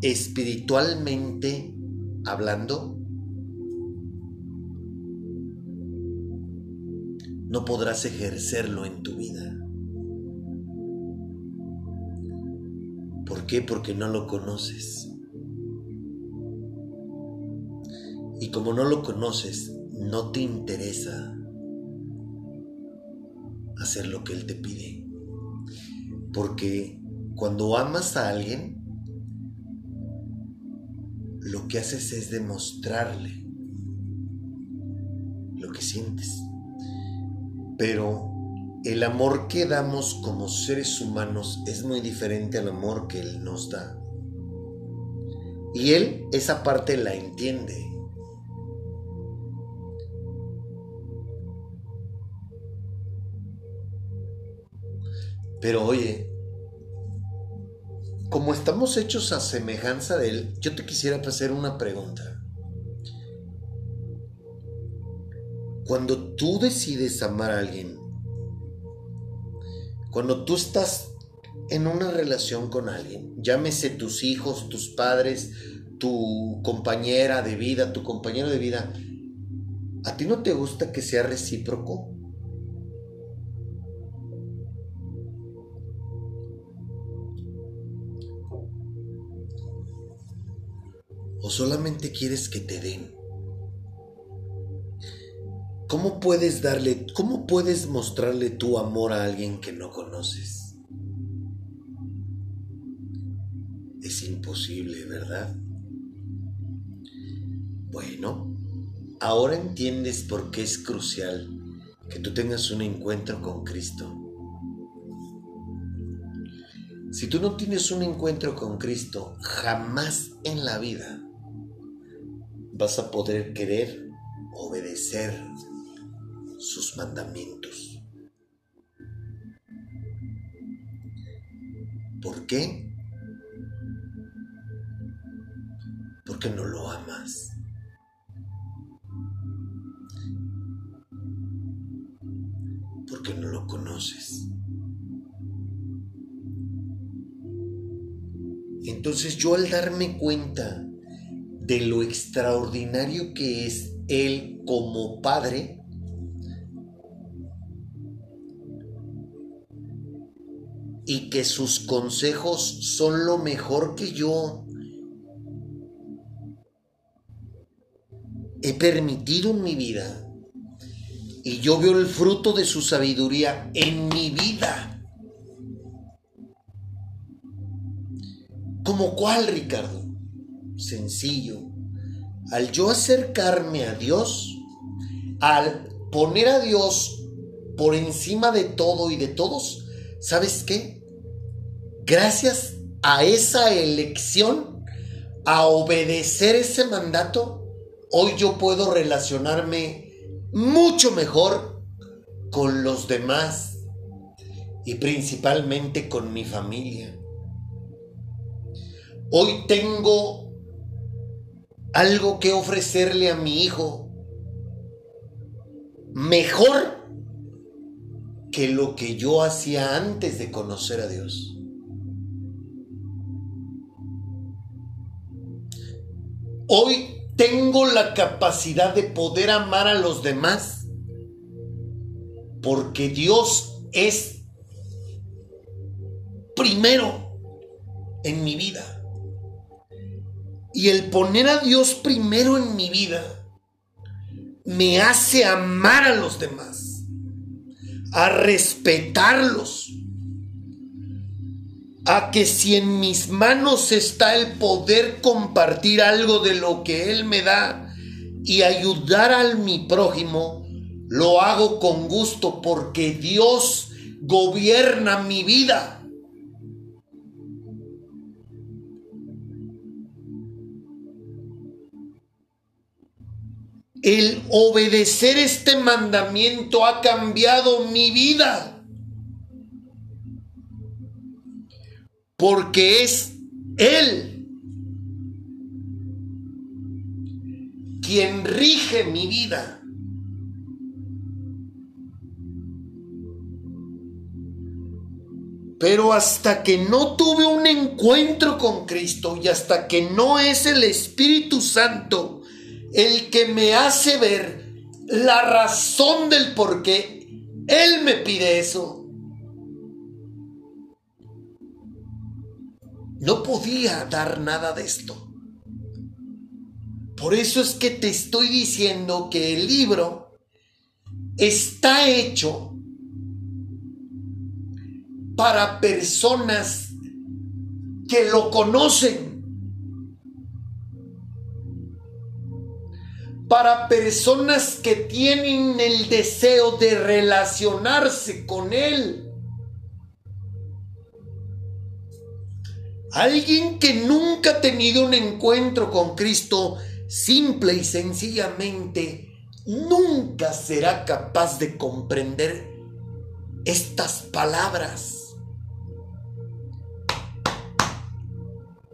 espiritualmente hablando, no podrás ejercerlo en tu vida. ¿Por qué? Porque no lo conoces. Y como no lo conoces, no te interesa hacer lo que Él te pide. Porque cuando amas a alguien, que haces es demostrarle lo que sientes. Pero el amor que damos como seres humanos es muy diferente al amor que Él nos da. Y Él esa parte la entiende. Pero oye, como estamos hechos a semejanza de Él, yo te quisiera hacer una pregunta. Cuando tú decides amar a alguien, cuando tú estás en una relación con alguien, llámese tus hijos, tus padres, tu compañera de vida, tu compañero de vida, ¿a ti no te gusta que sea recíproco? Solamente quieres que te den? ¿Cómo puedes darle, cómo puedes mostrarle tu amor a alguien que no conoces? Es imposible, ¿verdad? Bueno, ahora entiendes por qué es crucial que tú tengas un encuentro con Cristo. Si tú no tienes un encuentro con Cristo, jamás en la vida vas a poder querer obedecer sus mandamientos. ¿Por qué? Porque no lo amas. Porque no lo conoces. Entonces yo al darme cuenta de lo extraordinario que es Él como Padre, y que sus consejos son lo mejor que yo he permitido en mi vida. Y yo veo el fruto de su sabiduría en mi vida. ¿Como cuál, Ricardo? Sencillo. Al yo acercarme a Dios, al poner a Dios por encima de todo y de todos, ¿sabes qué? Gracias a esa elección, a obedecer ese mandato, hoy yo puedo relacionarme mucho mejor con los demás y principalmente con mi familia. Hoy tengo algo que ofrecerle a mi hijo mejor que lo que yo hacía antes de conocer a Dios. Hoy tengo la capacidad de poder amar a los demás porque Dios es primero en mi vida. Y el poner a Dios primero en mi vida me hace amar a los demás, a respetarlos, a que si en mis manos está el poder compartir algo de lo que Él me da y ayudar al mi prójimo, lo hago con gusto porque Dios gobierna mi vida. El obedecer este mandamiento ha cambiado mi vida. Porque es Él quien rige mi vida. Pero hasta que no tuve un encuentro con Cristo y hasta que no es el Espíritu Santo el que me hace ver la razón del por qué Él me pide eso. No podía dar nada de esto. Por eso es que te estoy diciendo que el libro está hecho para personas que lo conocen para personas que tienen el deseo de relacionarse con Él. Alguien que nunca ha tenido un encuentro con Cristo, simple y sencillamente, nunca será capaz de comprender estas palabras.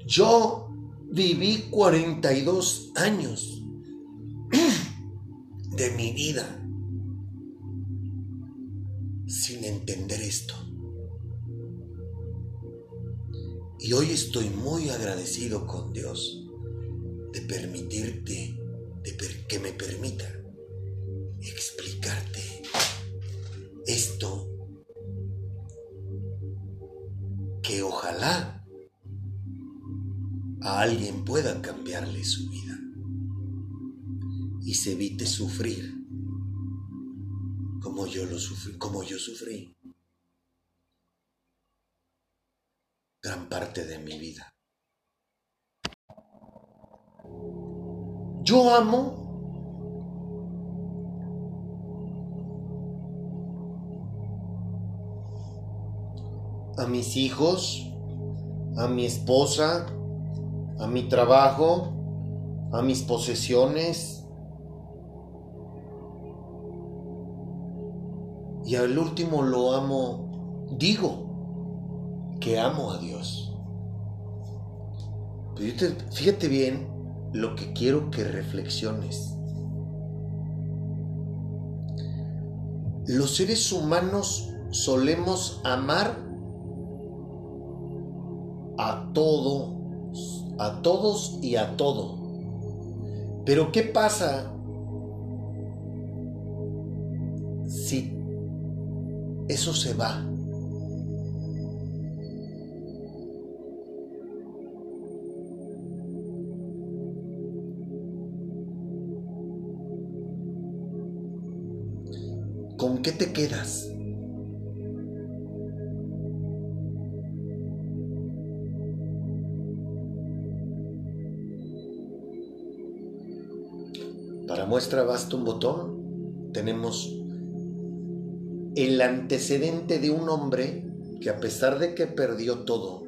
Yo viví 42 años de mi vida sin entender esto. Y hoy estoy muy agradecido con Dios de permitirte, de que me permita explicarte esto que ojalá a alguien pueda cambiarle su vida y se evite sufrir como yo lo sufrí, como yo sufrí gran parte de mi vida. Yo amo a mis hijos, a mi esposa, a mi trabajo, a mis posesiones, Y al último lo amo, digo que amo a Dios. Pero fíjate bien lo que quiero que reflexiones. Los seres humanos solemos amar a todo, a todos y a todo. Pero ¿qué pasa si eso se va. ¿Con qué te quedas? Para muestra basta un botón. Tenemos el antecedente de un hombre que a pesar de que perdió todo,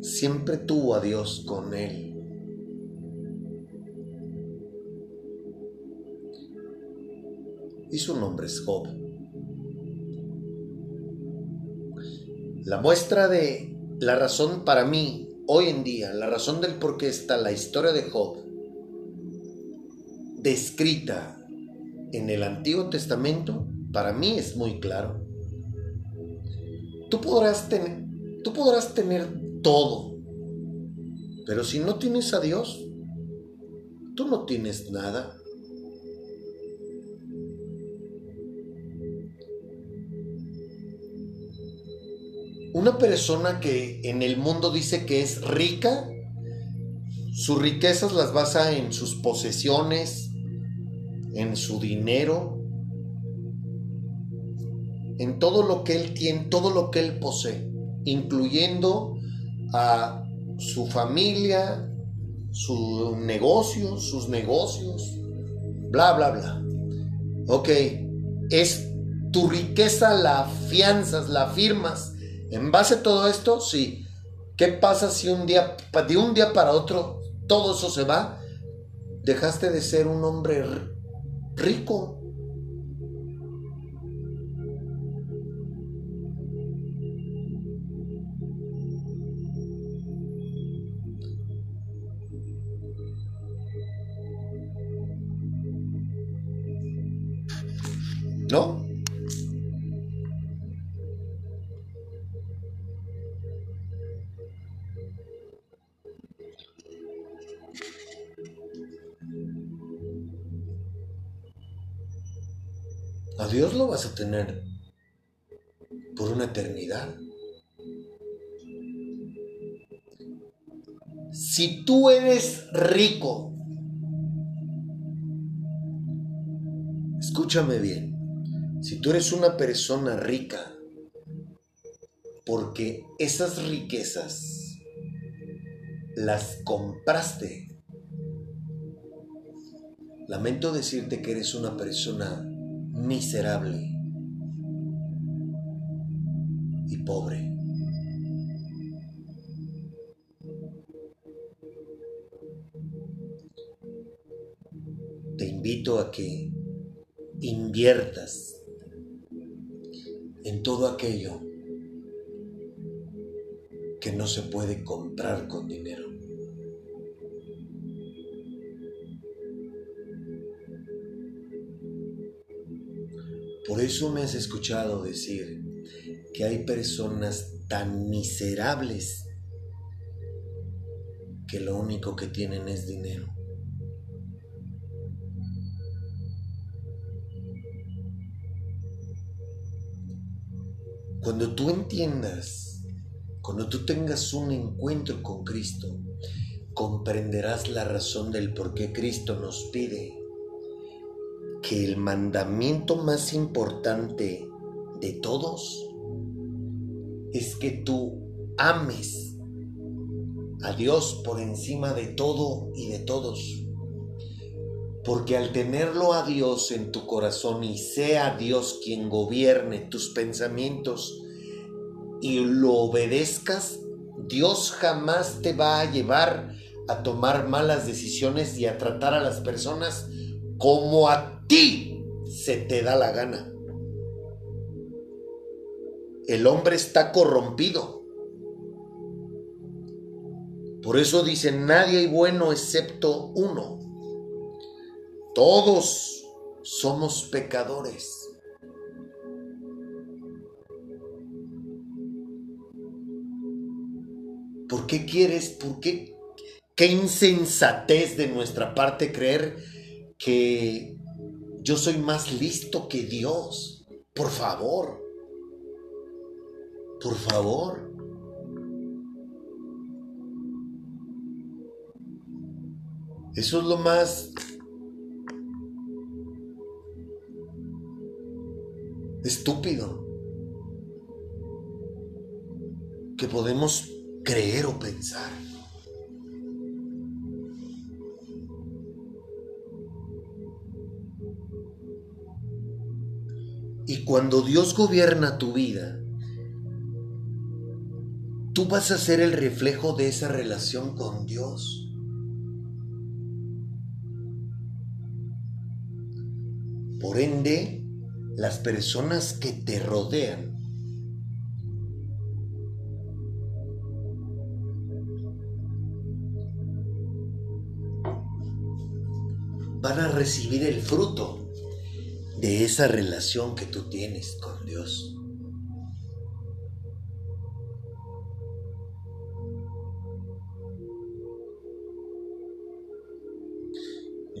siempre tuvo a Dios con él. Y su nombre es Job. La muestra de la razón para mí, hoy en día, la razón del por qué está la historia de Job descrita en el Antiguo Testamento, para mí es muy claro. Tú podrás tener, tú podrás tener todo, pero si no tienes a Dios, tú no tienes nada. una persona que en el mundo dice que es rica, sus riquezas las basa en sus posesiones, en su dinero, en todo lo que él tiene, todo lo que él posee, incluyendo a su familia, su negocio, sus negocios, bla, bla, bla. Ok, es tu riqueza la afianzas, la firmas. En base a todo esto, sí. ¿Qué pasa si un día, de un día para otro, todo eso se va? Dejaste de ser un hombre rico. Vas a tener por una eternidad. Si tú eres rico, escúchame bien, si tú eres una persona rica, porque esas riquezas las compraste, lamento decirte que eres una persona miserable y pobre. Te invito a que inviertas en todo aquello que no se puede comprar con dinero. Por eso me has escuchado decir que hay personas tan miserables que lo único que tienen es dinero. Cuando tú entiendas, cuando tú tengas un encuentro con Cristo, comprenderás la razón del por qué Cristo nos pide que el mandamiento más importante de todos es que tú ames a Dios por encima de todo y de todos. Porque al tenerlo a Dios en tu corazón y sea Dios quien gobierne tus pensamientos y lo obedezcas, Dios jamás te va a llevar a tomar malas decisiones y a tratar a las personas como a ti se te da la gana. El hombre está corrompido. Por eso dice, nadie hay bueno excepto uno. Todos somos pecadores. ¿Por qué quieres, por qué, qué insensatez de nuestra parte creer que yo soy más listo que Dios. Por favor. Por favor. Eso es lo más estúpido que podemos creer o pensar. Y cuando Dios gobierna tu vida, tú vas a ser el reflejo de esa relación con Dios. Por ende, las personas que te rodean van a recibir el fruto de esa relación que tú tienes con Dios.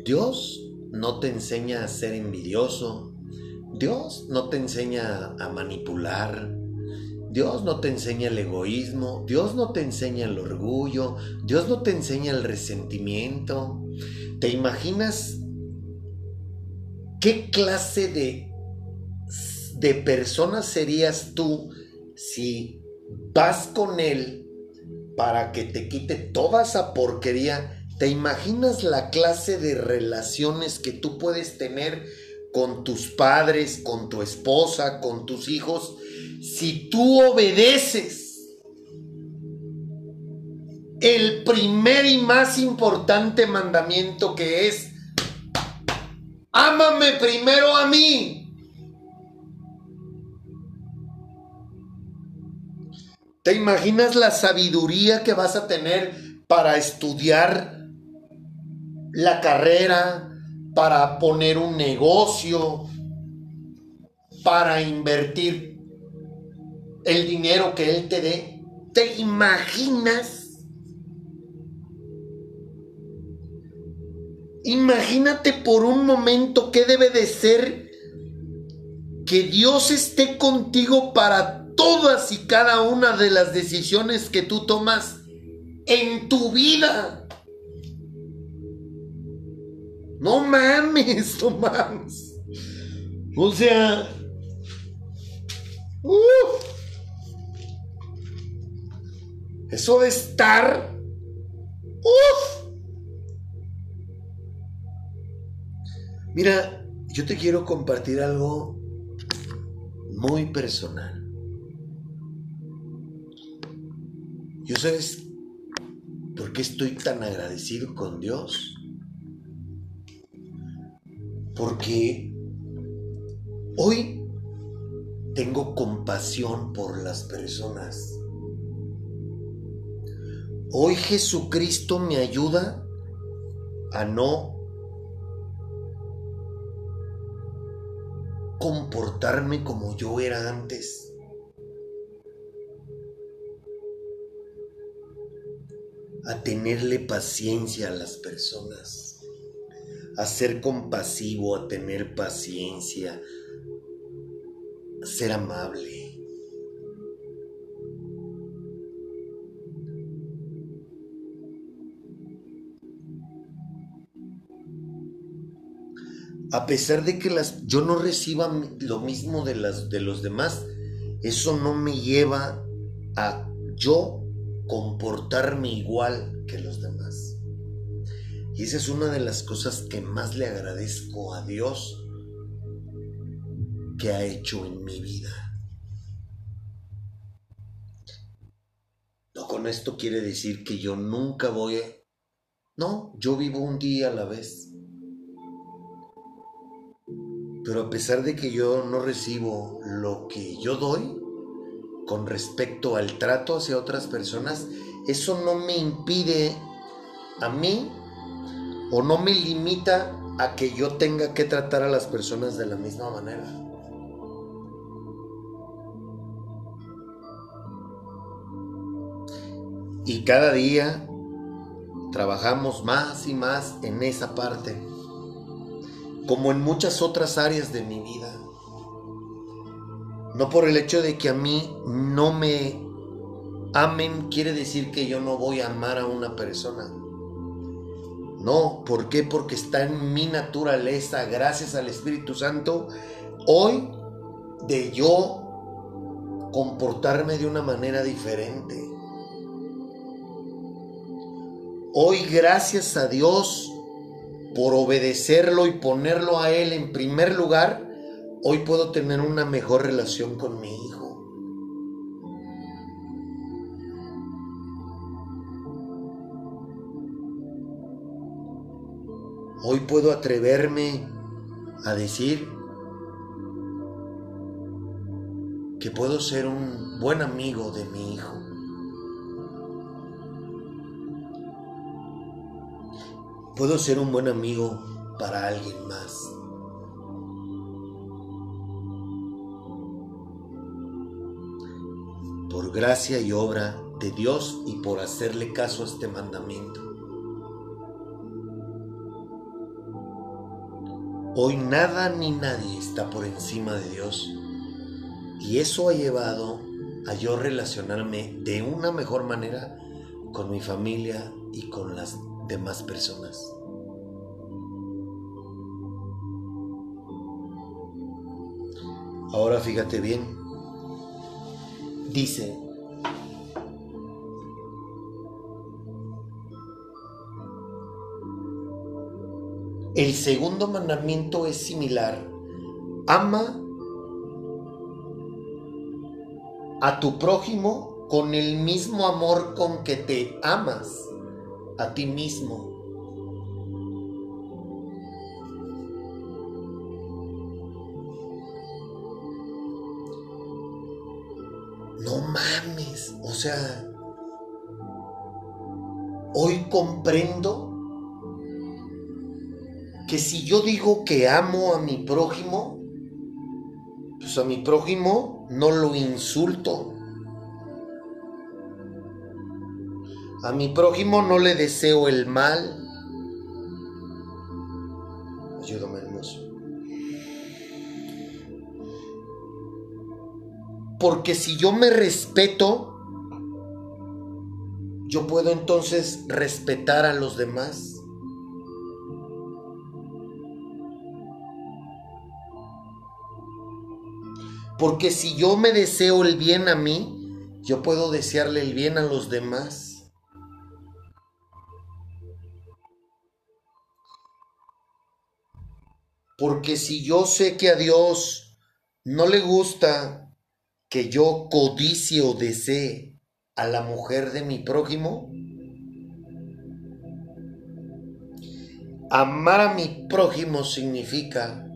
Dios no te enseña a ser envidioso. Dios no te enseña a manipular. Dios no te enseña el egoísmo, Dios no te enseña el orgullo, Dios no te enseña el resentimiento. ¿Te imaginas qué clase de, de persona serías tú si vas con Él para que te quite toda esa porquería? ¿Te imaginas la clase de relaciones que tú puedes tener con tus padres, con tu esposa, con tus hijos? si tú obedeces el primer y más importante mandamiento que es, ámame primero a mí. ¿Te imaginas la sabiduría que vas a tener para estudiar la carrera, para poner un negocio, para invertir el dinero que Él te dé. ¿Te imaginas? Imagínate por un momento qué debe de ser que Dios esté contigo para todas y cada una de las decisiones que tú tomas en tu vida. No mames, no mames. O sea, eso de estar... ¡Uf! Mira, yo te quiero compartir algo muy personal. ¿Yo sabes por qué estoy tan agradecido con Dios? Porque hoy tengo compasión por las personas. Hoy Jesucristo me ayuda a no comportarme como yo era antes. A tenerle paciencia a las personas. A ser compasivo, a tener paciencia. A ser amable. A pesar de que las, yo no reciba lo mismo de, las, de los demás, eso no me lleva a yo comportarme igual que los demás. Y esa es una de las cosas que más le agradezco a Dios que ha hecho en mi vida. No con esto quiere decir que yo nunca voy a... No, yo vivo un día a la vez. Pero a pesar de que yo no recibo lo que yo doy con respecto al trato hacia otras personas, eso no me impide a mí o no me limita a que yo tenga que tratar a las personas de la misma manera. Y cada día trabajamos más y más en esa parte como en muchas otras áreas de mi vida. No por el hecho de que a mí no me amen quiere decir que yo no voy a amar a una persona. No, ¿por qué? Porque está en mi naturaleza, gracias al Espíritu Santo, hoy de yo comportarme de una manera diferente. Hoy, gracias a Dios, por obedecerlo y ponerlo a Él en primer lugar, hoy puedo tener una mejor relación con mi hijo. Hoy puedo atreverme a decir que puedo ser un buen amigo de mi hijo. Puedo ser un buen amigo para alguien más. Por gracia y obra de Dios y por hacerle caso a este mandamiento. Hoy nada ni nadie está por encima de Dios y eso ha llevado a yo relacionarme de una mejor manera con mi familia y con las demás personas. Ahora fíjate bien, dice, el segundo mandamiento es similar, ama a tu prójimo con el mismo amor con que te amas a ti mismo. No mames, o sea, hoy comprendo que si yo digo que amo a mi prójimo, pues a mi prójimo no lo insulto. A mi prójimo no le deseo el mal. Ayúdame, hermoso. Porque si yo me respeto, yo puedo entonces respetar a los demás. Porque si yo me deseo el bien a mí, yo puedo desearle el bien a los demás. Porque si yo sé que a Dios no le gusta que yo codicie o desee a la mujer de mi prójimo, amar a mi prójimo significa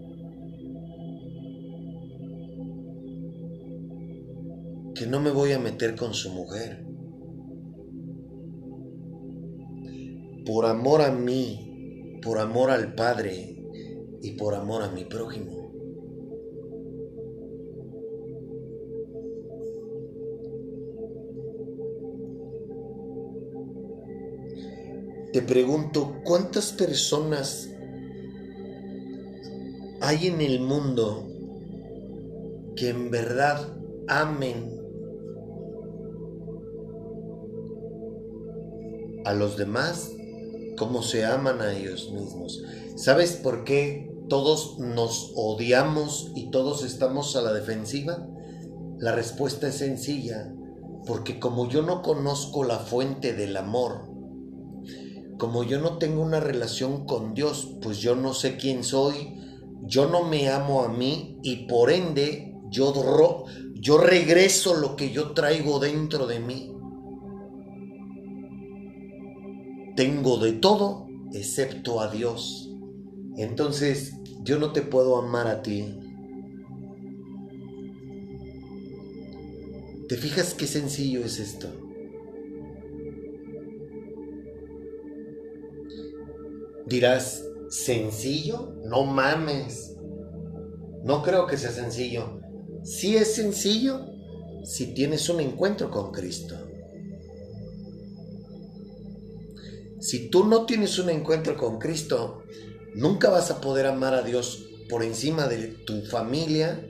que no me voy a meter con su mujer. Por amor a mí, por amor al Padre y por amor a mi prójimo. Te pregunto, ¿cuántas personas hay en el mundo que en verdad amen a los demás como se aman a ellos mismos. ¿Sabes por qué todos nos odiamos y todos estamos a la defensiva? La respuesta es sencilla, porque como yo no conozco la fuente del amor, como yo no tengo una relación con Dios, pues yo no sé quién soy, yo no me amo a mí y por ende yo, yo regreso lo que yo traigo dentro de mí. tengo de todo excepto a Dios. Entonces yo no te puedo amar a ti. ¿Te fijas qué sencillo es esto? Dirás, ¿sencillo? No mames. No creo que sea sencillo. Sí es sencillo si tienes un encuentro con Cristo. Si tú no tienes un encuentro con Cristo, nunca vas a poder amar a Dios por encima de tu familia,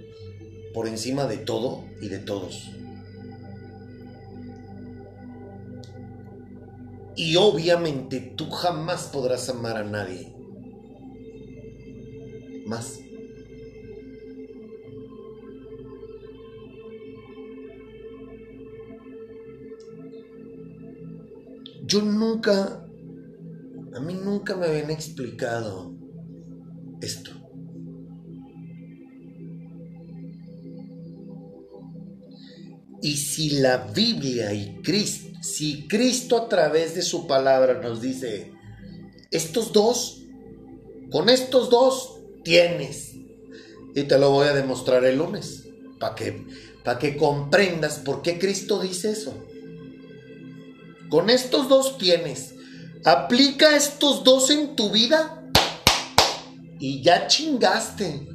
por encima de todo y de todos. Y obviamente tú jamás podrás amar a nadie. Más. Yo nunca a mí nunca me habían explicado esto. Y si la Biblia y Cristo, si Cristo a través de su palabra nos dice, estos dos, con estos dos tienes, y te lo voy a demostrar el lunes, para que, para que comprendas por qué Cristo dice eso. Con estos dos tienes. Aplica estos dos en tu vida y ya chingaste.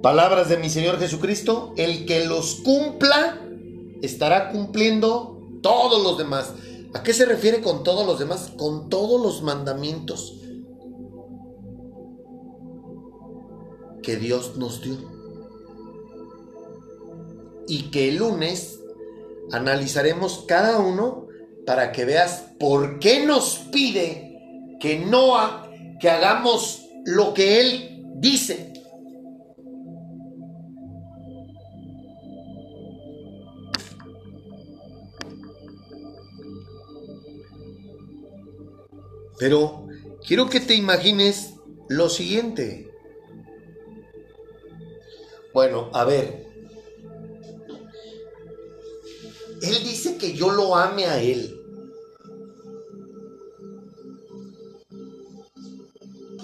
Palabras de mi Señor Jesucristo, el que los cumpla estará cumpliendo todos los demás. ¿A qué se refiere con todos los demás? Con todos los mandamientos. que Dios nos dio. Y que el lunes analizaremos cada uno para que veas por qué nos pide que no que hagamos lo que él dice. Pero quiero que te imagines lo siguiente. Bueno, a ver. Él dice que yo lo ame a él.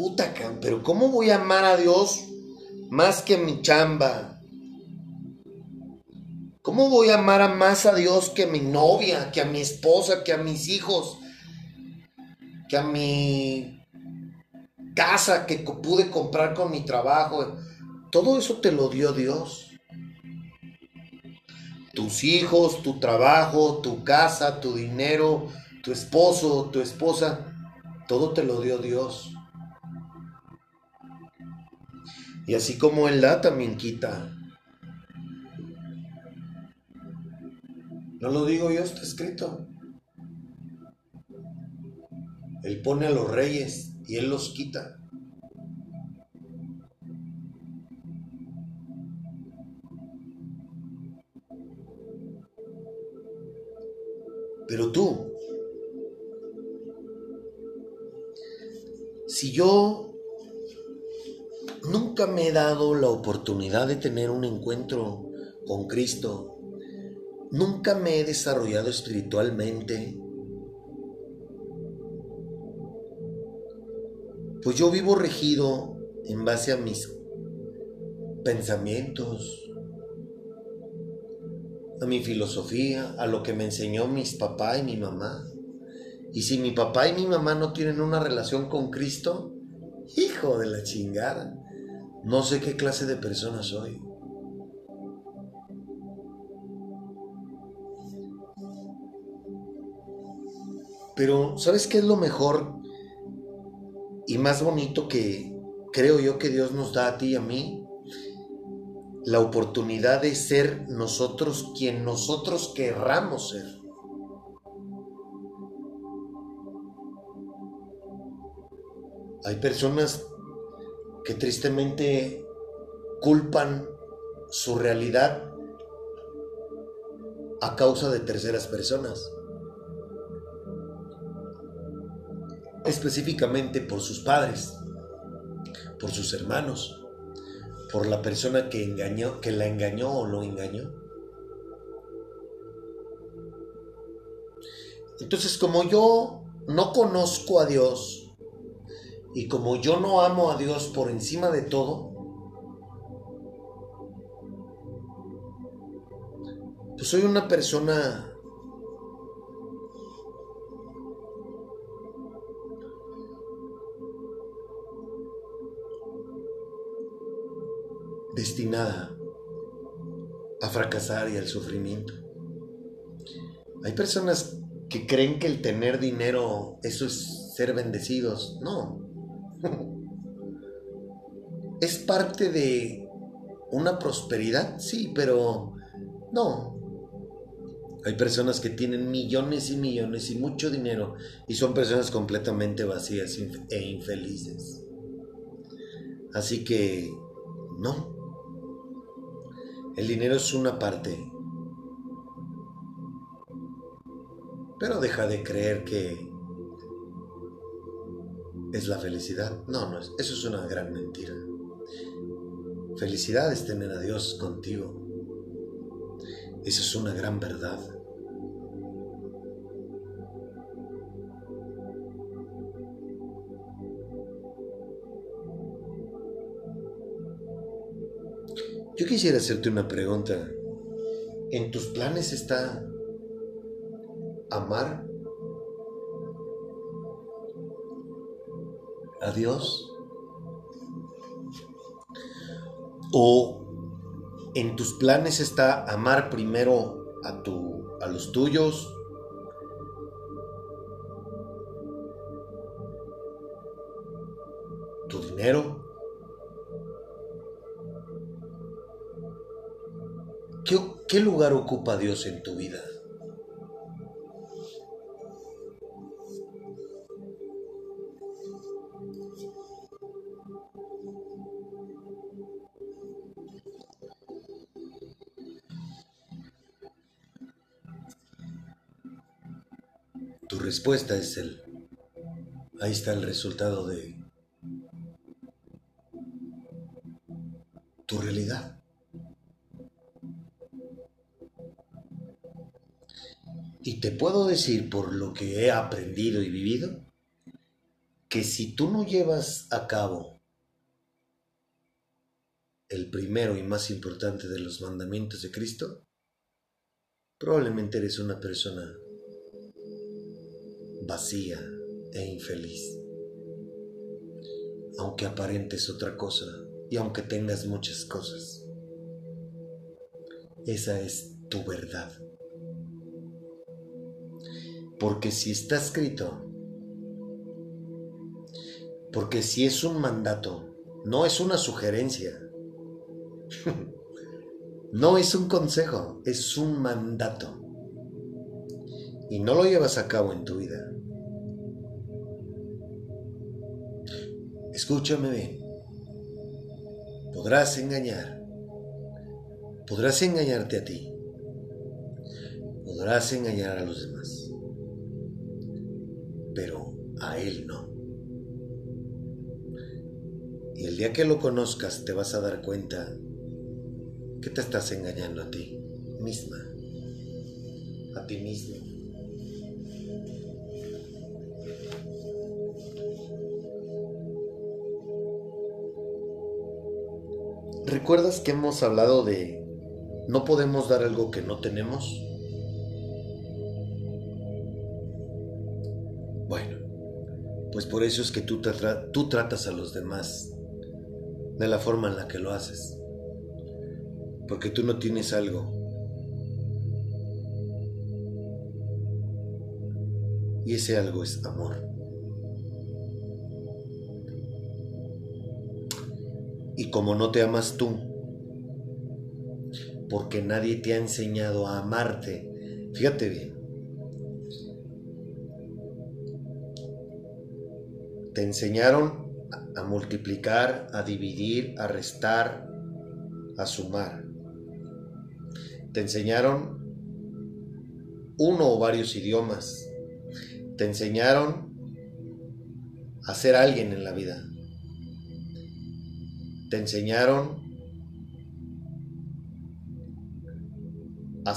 Puta, pero ¿cómo voy a amar a Dios más que mi chamba? ¿Cómo voy a amar a más a Dios que a mi novia, que a mi esposa, que a mis hijos? que a mi casa que pude comprar con mi trabajo. Todo eso te lo dio Dios. Tus hijos, tu trabajo, tu casa, tu dinero, tu esposo, tu esposa, todo te lo dio Dios. Y así como Él da, también quita. No lo digo yo, está escrito. Él pone a los reyes y Él los quita. Pero tú, si yo nunca me he dado la oportunidad de tener un encuentro con Cristo, nunca me he desarrollado espiritualmente, Pues yo vivo regido en base a mis pensamientos, a mi filosofía, a lo que me enseñó mis papá y mi mamá. Y si mi papá y mi mamá no tienen una relación con Cristo, hijo de la chingada, no sé qué clase de persona soy. Pero, ¿sabes qué es lo mejor y más bonito que creo yo que Dios nos da a ti y a mí, la oportunidad de ser nosotros quien nosotros querramos ser. Hay personas que tristemente culpan su realidad a causa de terceras personas. específicamente por sus padres, por sus hermanos, por la persona que engañó, que la engañó o lo engañó. Entonces, como yo no conozco a Dios y como yo no amo a Dios por encima de todo, pues soy una persona destinada a fracasar y al sufrimiento. Hay personas que creen que el tener dinero, eso es ser bendecidos. No. [LAUGHS] ¿Es parte de una prosperidad? Sí, pero no. Hay personas que tienen millones y millones y mucho dinero y son personas completamente vacías e infelices. Así que, no. El dinero es una parte. Pero deja de creer que es la felicidad. No, no es. Eso es una gran mentira. Felicidad es tener a Dios contigo. Eso es una gran verdad. Yo quisiera hacerte una pregunta. ¿En tus planes está amar a Dios? ¿O en tus planes está amar primero a, tu, a los tuyos? ¿Tu dinero? ¿Qué lugar ocupa Dios en tu vida? Respuesta es el... Ahí está el resultado de tu realidad. Y te puedo decir por lo que he aprendido y vivido, que si tú no llevas a cabo el primero y más importante de los mandamientos de Cristo, probablemente eres una persona vacía e infeliz. Aunque aparentes otra cosa y aunque tengas muchas cosas. Esa es tu verdad. Porque si está escrito, porque si es un mandato, no es una sugerencia, [LAUGHS] no es un consejo, es un mandato. Y no lo llevas a cabo en tu vida. Escúchame bien. Podrás engañar, podrás engañarte a ti, podrás engañar a los demás, pero a Él no. Y el día que lo conozcas te vas a dar cuenta que te estás engañando a ti misma, a ti mismo. ¿Recuerdas que hemos hablado de no podemos dar algo que no tenemos? Bueno, pues por eso es que tú, tú tratas a los demás de la forma en la que lo haces. Porque tú no tienes algo. Y ese algo es amor. Como no te amas tú, porque nadie te ha enseñado a amarte, fíjate bien, te enseñaron a multiplicar, a dividir, a restar, a sumar. Te enseñaron uno o varios idiomas. Te enseñaron a ser alguien en la vida te enseñaron a,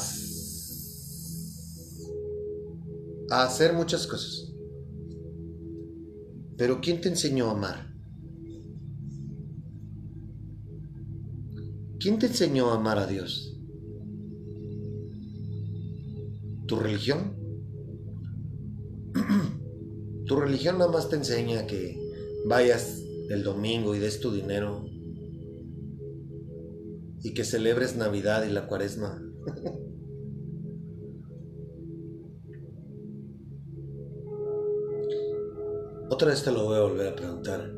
hacer muchas cosas. Pero ¿quién te enseñó a amar? ¿Quién te enseñó a amar a Dios? ¿Tu religión? [CLEARS THROAT] tu religión nada más te enseña que vayas el domingo y des tu dinero y que celebres Navidad y la Cuaresma. Otra vez te lo voy a volver a preguntar.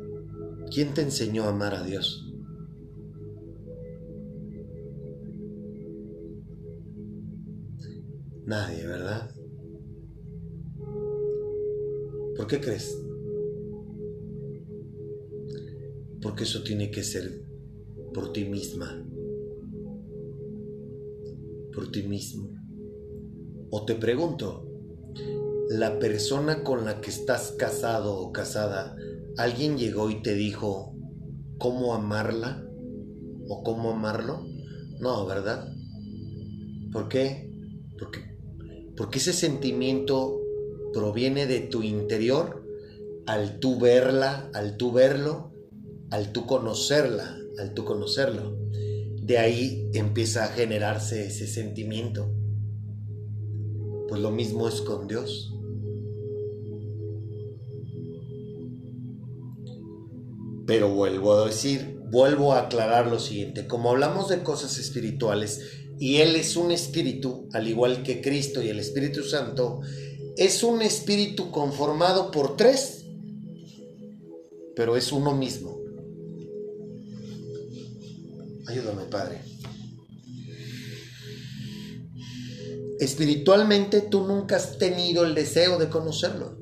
¿Quién te enseñó a amar a Dios? Nadie, ¿verdad? ¿Por qué crees? Porque eso tiene que ser por ti misma por ti mismo. O te pregunto, la persona con la que estás casado o casada, ¿alguien llegó y te dijo cómo amarla o cómo amarlo? No, ¿verdad? ¿Por qué? Porque, porque ese sentimiento proviene de tu interior al tú verla, al tú verlo, al tú conocerla, al tú conocerlo de ahí empieza a generarse ese sentimiento. Pues lo mismo es con Dios. Pero vuelvo a decir, vuelvo a aclarar lo siguiente, como hablamos de cosas espirituales y Él es un espíritu, al igual que Cristo y el Espíritu Santo, es un espíritu conformado por tres, pero es uno mismo. Ayúdame, Padre. espiritualmente tú nunca has tenido el deseo de conocerlo.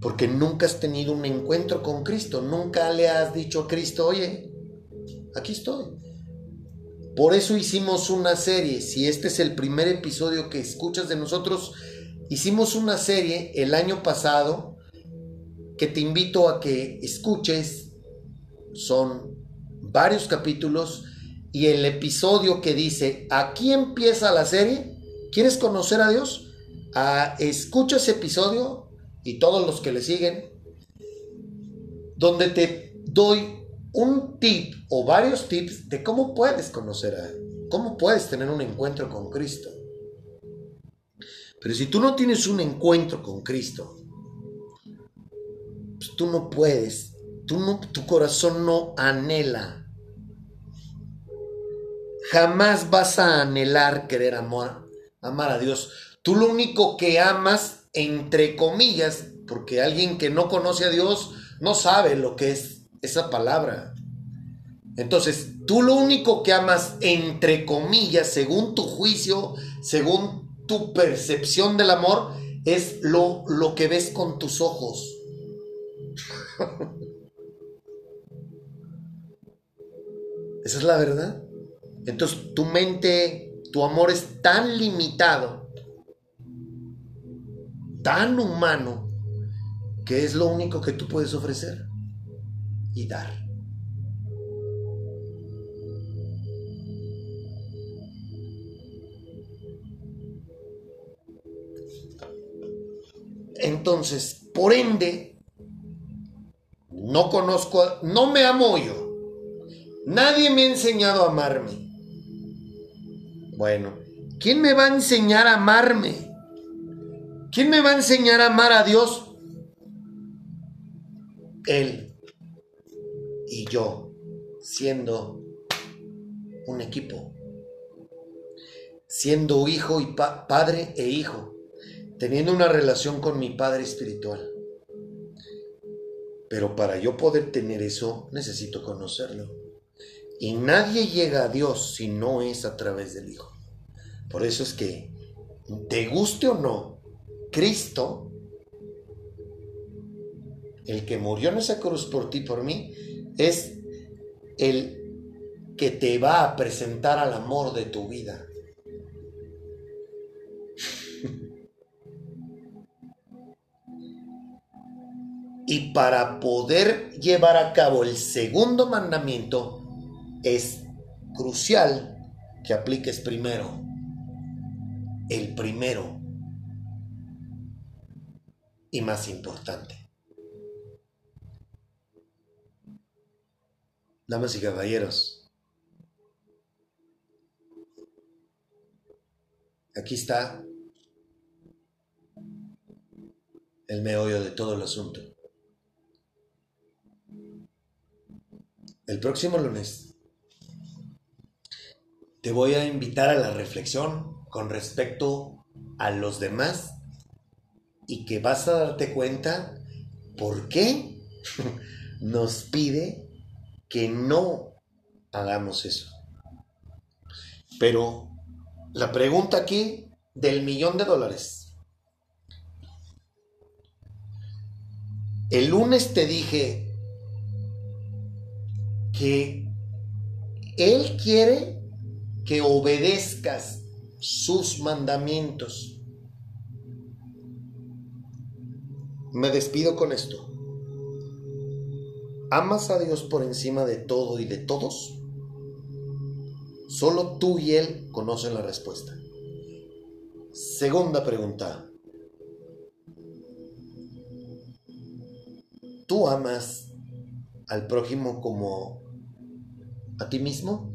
Porque nunca has tenido un encuentro con Cristo. Nunca le has dicho a Cristo, oye, aquí estoy. Por eso hicimos una serie. Si este es el primer episodio que escuchas de nosotros, hicimos una serie el año pasado que te invito a que escuches. Son varios capítulos y el episodio que dice, aquí empieza la serie, ¿quieres conocer a Dios? Ah, escucha ese episodio y todos los que le siguen, donde te doy un tip o varios tips de cómo puedes conocer a cómo puedes tener un encuentro con Cristo. Pero si tú no tienes un encuentro con Cristo, pues tú no puedes, tú no, tu corazón no anhela Jamás vas a anhelar querer amor, amar a Dios. Tú lo único que amas, entre comillas, porque alguien que no conoce a Dios no sabe lo que es esa palabra. Entonces, tú lo único que amas, entre comillas, según tu juicio, según tu percepción del amor, es lo, lo que ves con tus ojos. [LAUGHS] Esa es la verdad. Entonces tu mente, tu amor es tan limitado, tan humano, que es lo único que tú puedes ofrecer y dar. Entonces, por ende, no conozco, no me amo yo. Nadie me ha enseñado a amarme. Bueno, ¿quién me va a enseñar a amarme? ¿Quién me va a enseñar a amar a Dios? Él y yo, siendo un equipo, siendo hijo y padre e hijo, teniendo una relación con mi Padre Espiritual. Pero para yo poder tener eso, necesito conocerlo. Y nadie llega a Dios si no es a través del Hijo. Por eso es que, te guste o no, Cristo, el que murió en esa cruz por ti, por mí, es el que te va a presentar al amor de tu vida. [LAUGHS] y para poder llevar a cabo el segundo mandamiento, es crucial que apliques primero el primero y más importante. Damas y caballeros, aquí está el meollo de todo el asunto. El próximo lunes te voy a invitar a la reflexión con respecto a los demás y que vas a darte cuenta por qué [LAUGHS] nos pide que no hagamos eso. Pero la pregunta aquí del millón de dólares. El lunes te dije que Él quiere que obedezcas sus mandamientos. Me despido con esto. ¿Amas a Dios por encima de todo y de todos? Solo tú y Él conocen la respuesta. Segunda pregunta. ¿Tú amas al prójimo como a ti mismo?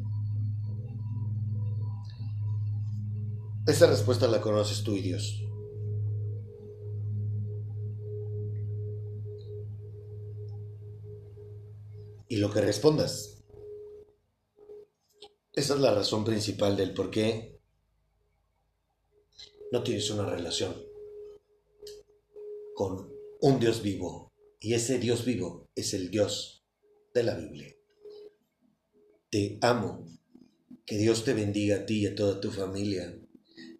Esa respuesta la conoces tú y Dios. Y lo que respondas. Esa es la razón principal del por qué no tienes una relación con un Dios vivo. Y ese Dios vivo es el Dios de la Biblia. Te amo. Que Dios te bendiga a ti y a toda tu familia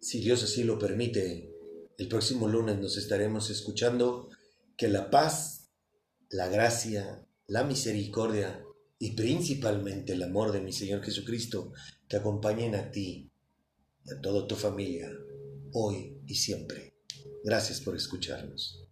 Si Dios así lo permite, el próximo lunes nos estaremos escuchando. Que la paz, la gracia, la misericordia y principalmente el amor de mi Señor Jesucristo te acompañen a ti y a toda tu familia, hoy y siempre. Gracias por escucharnos.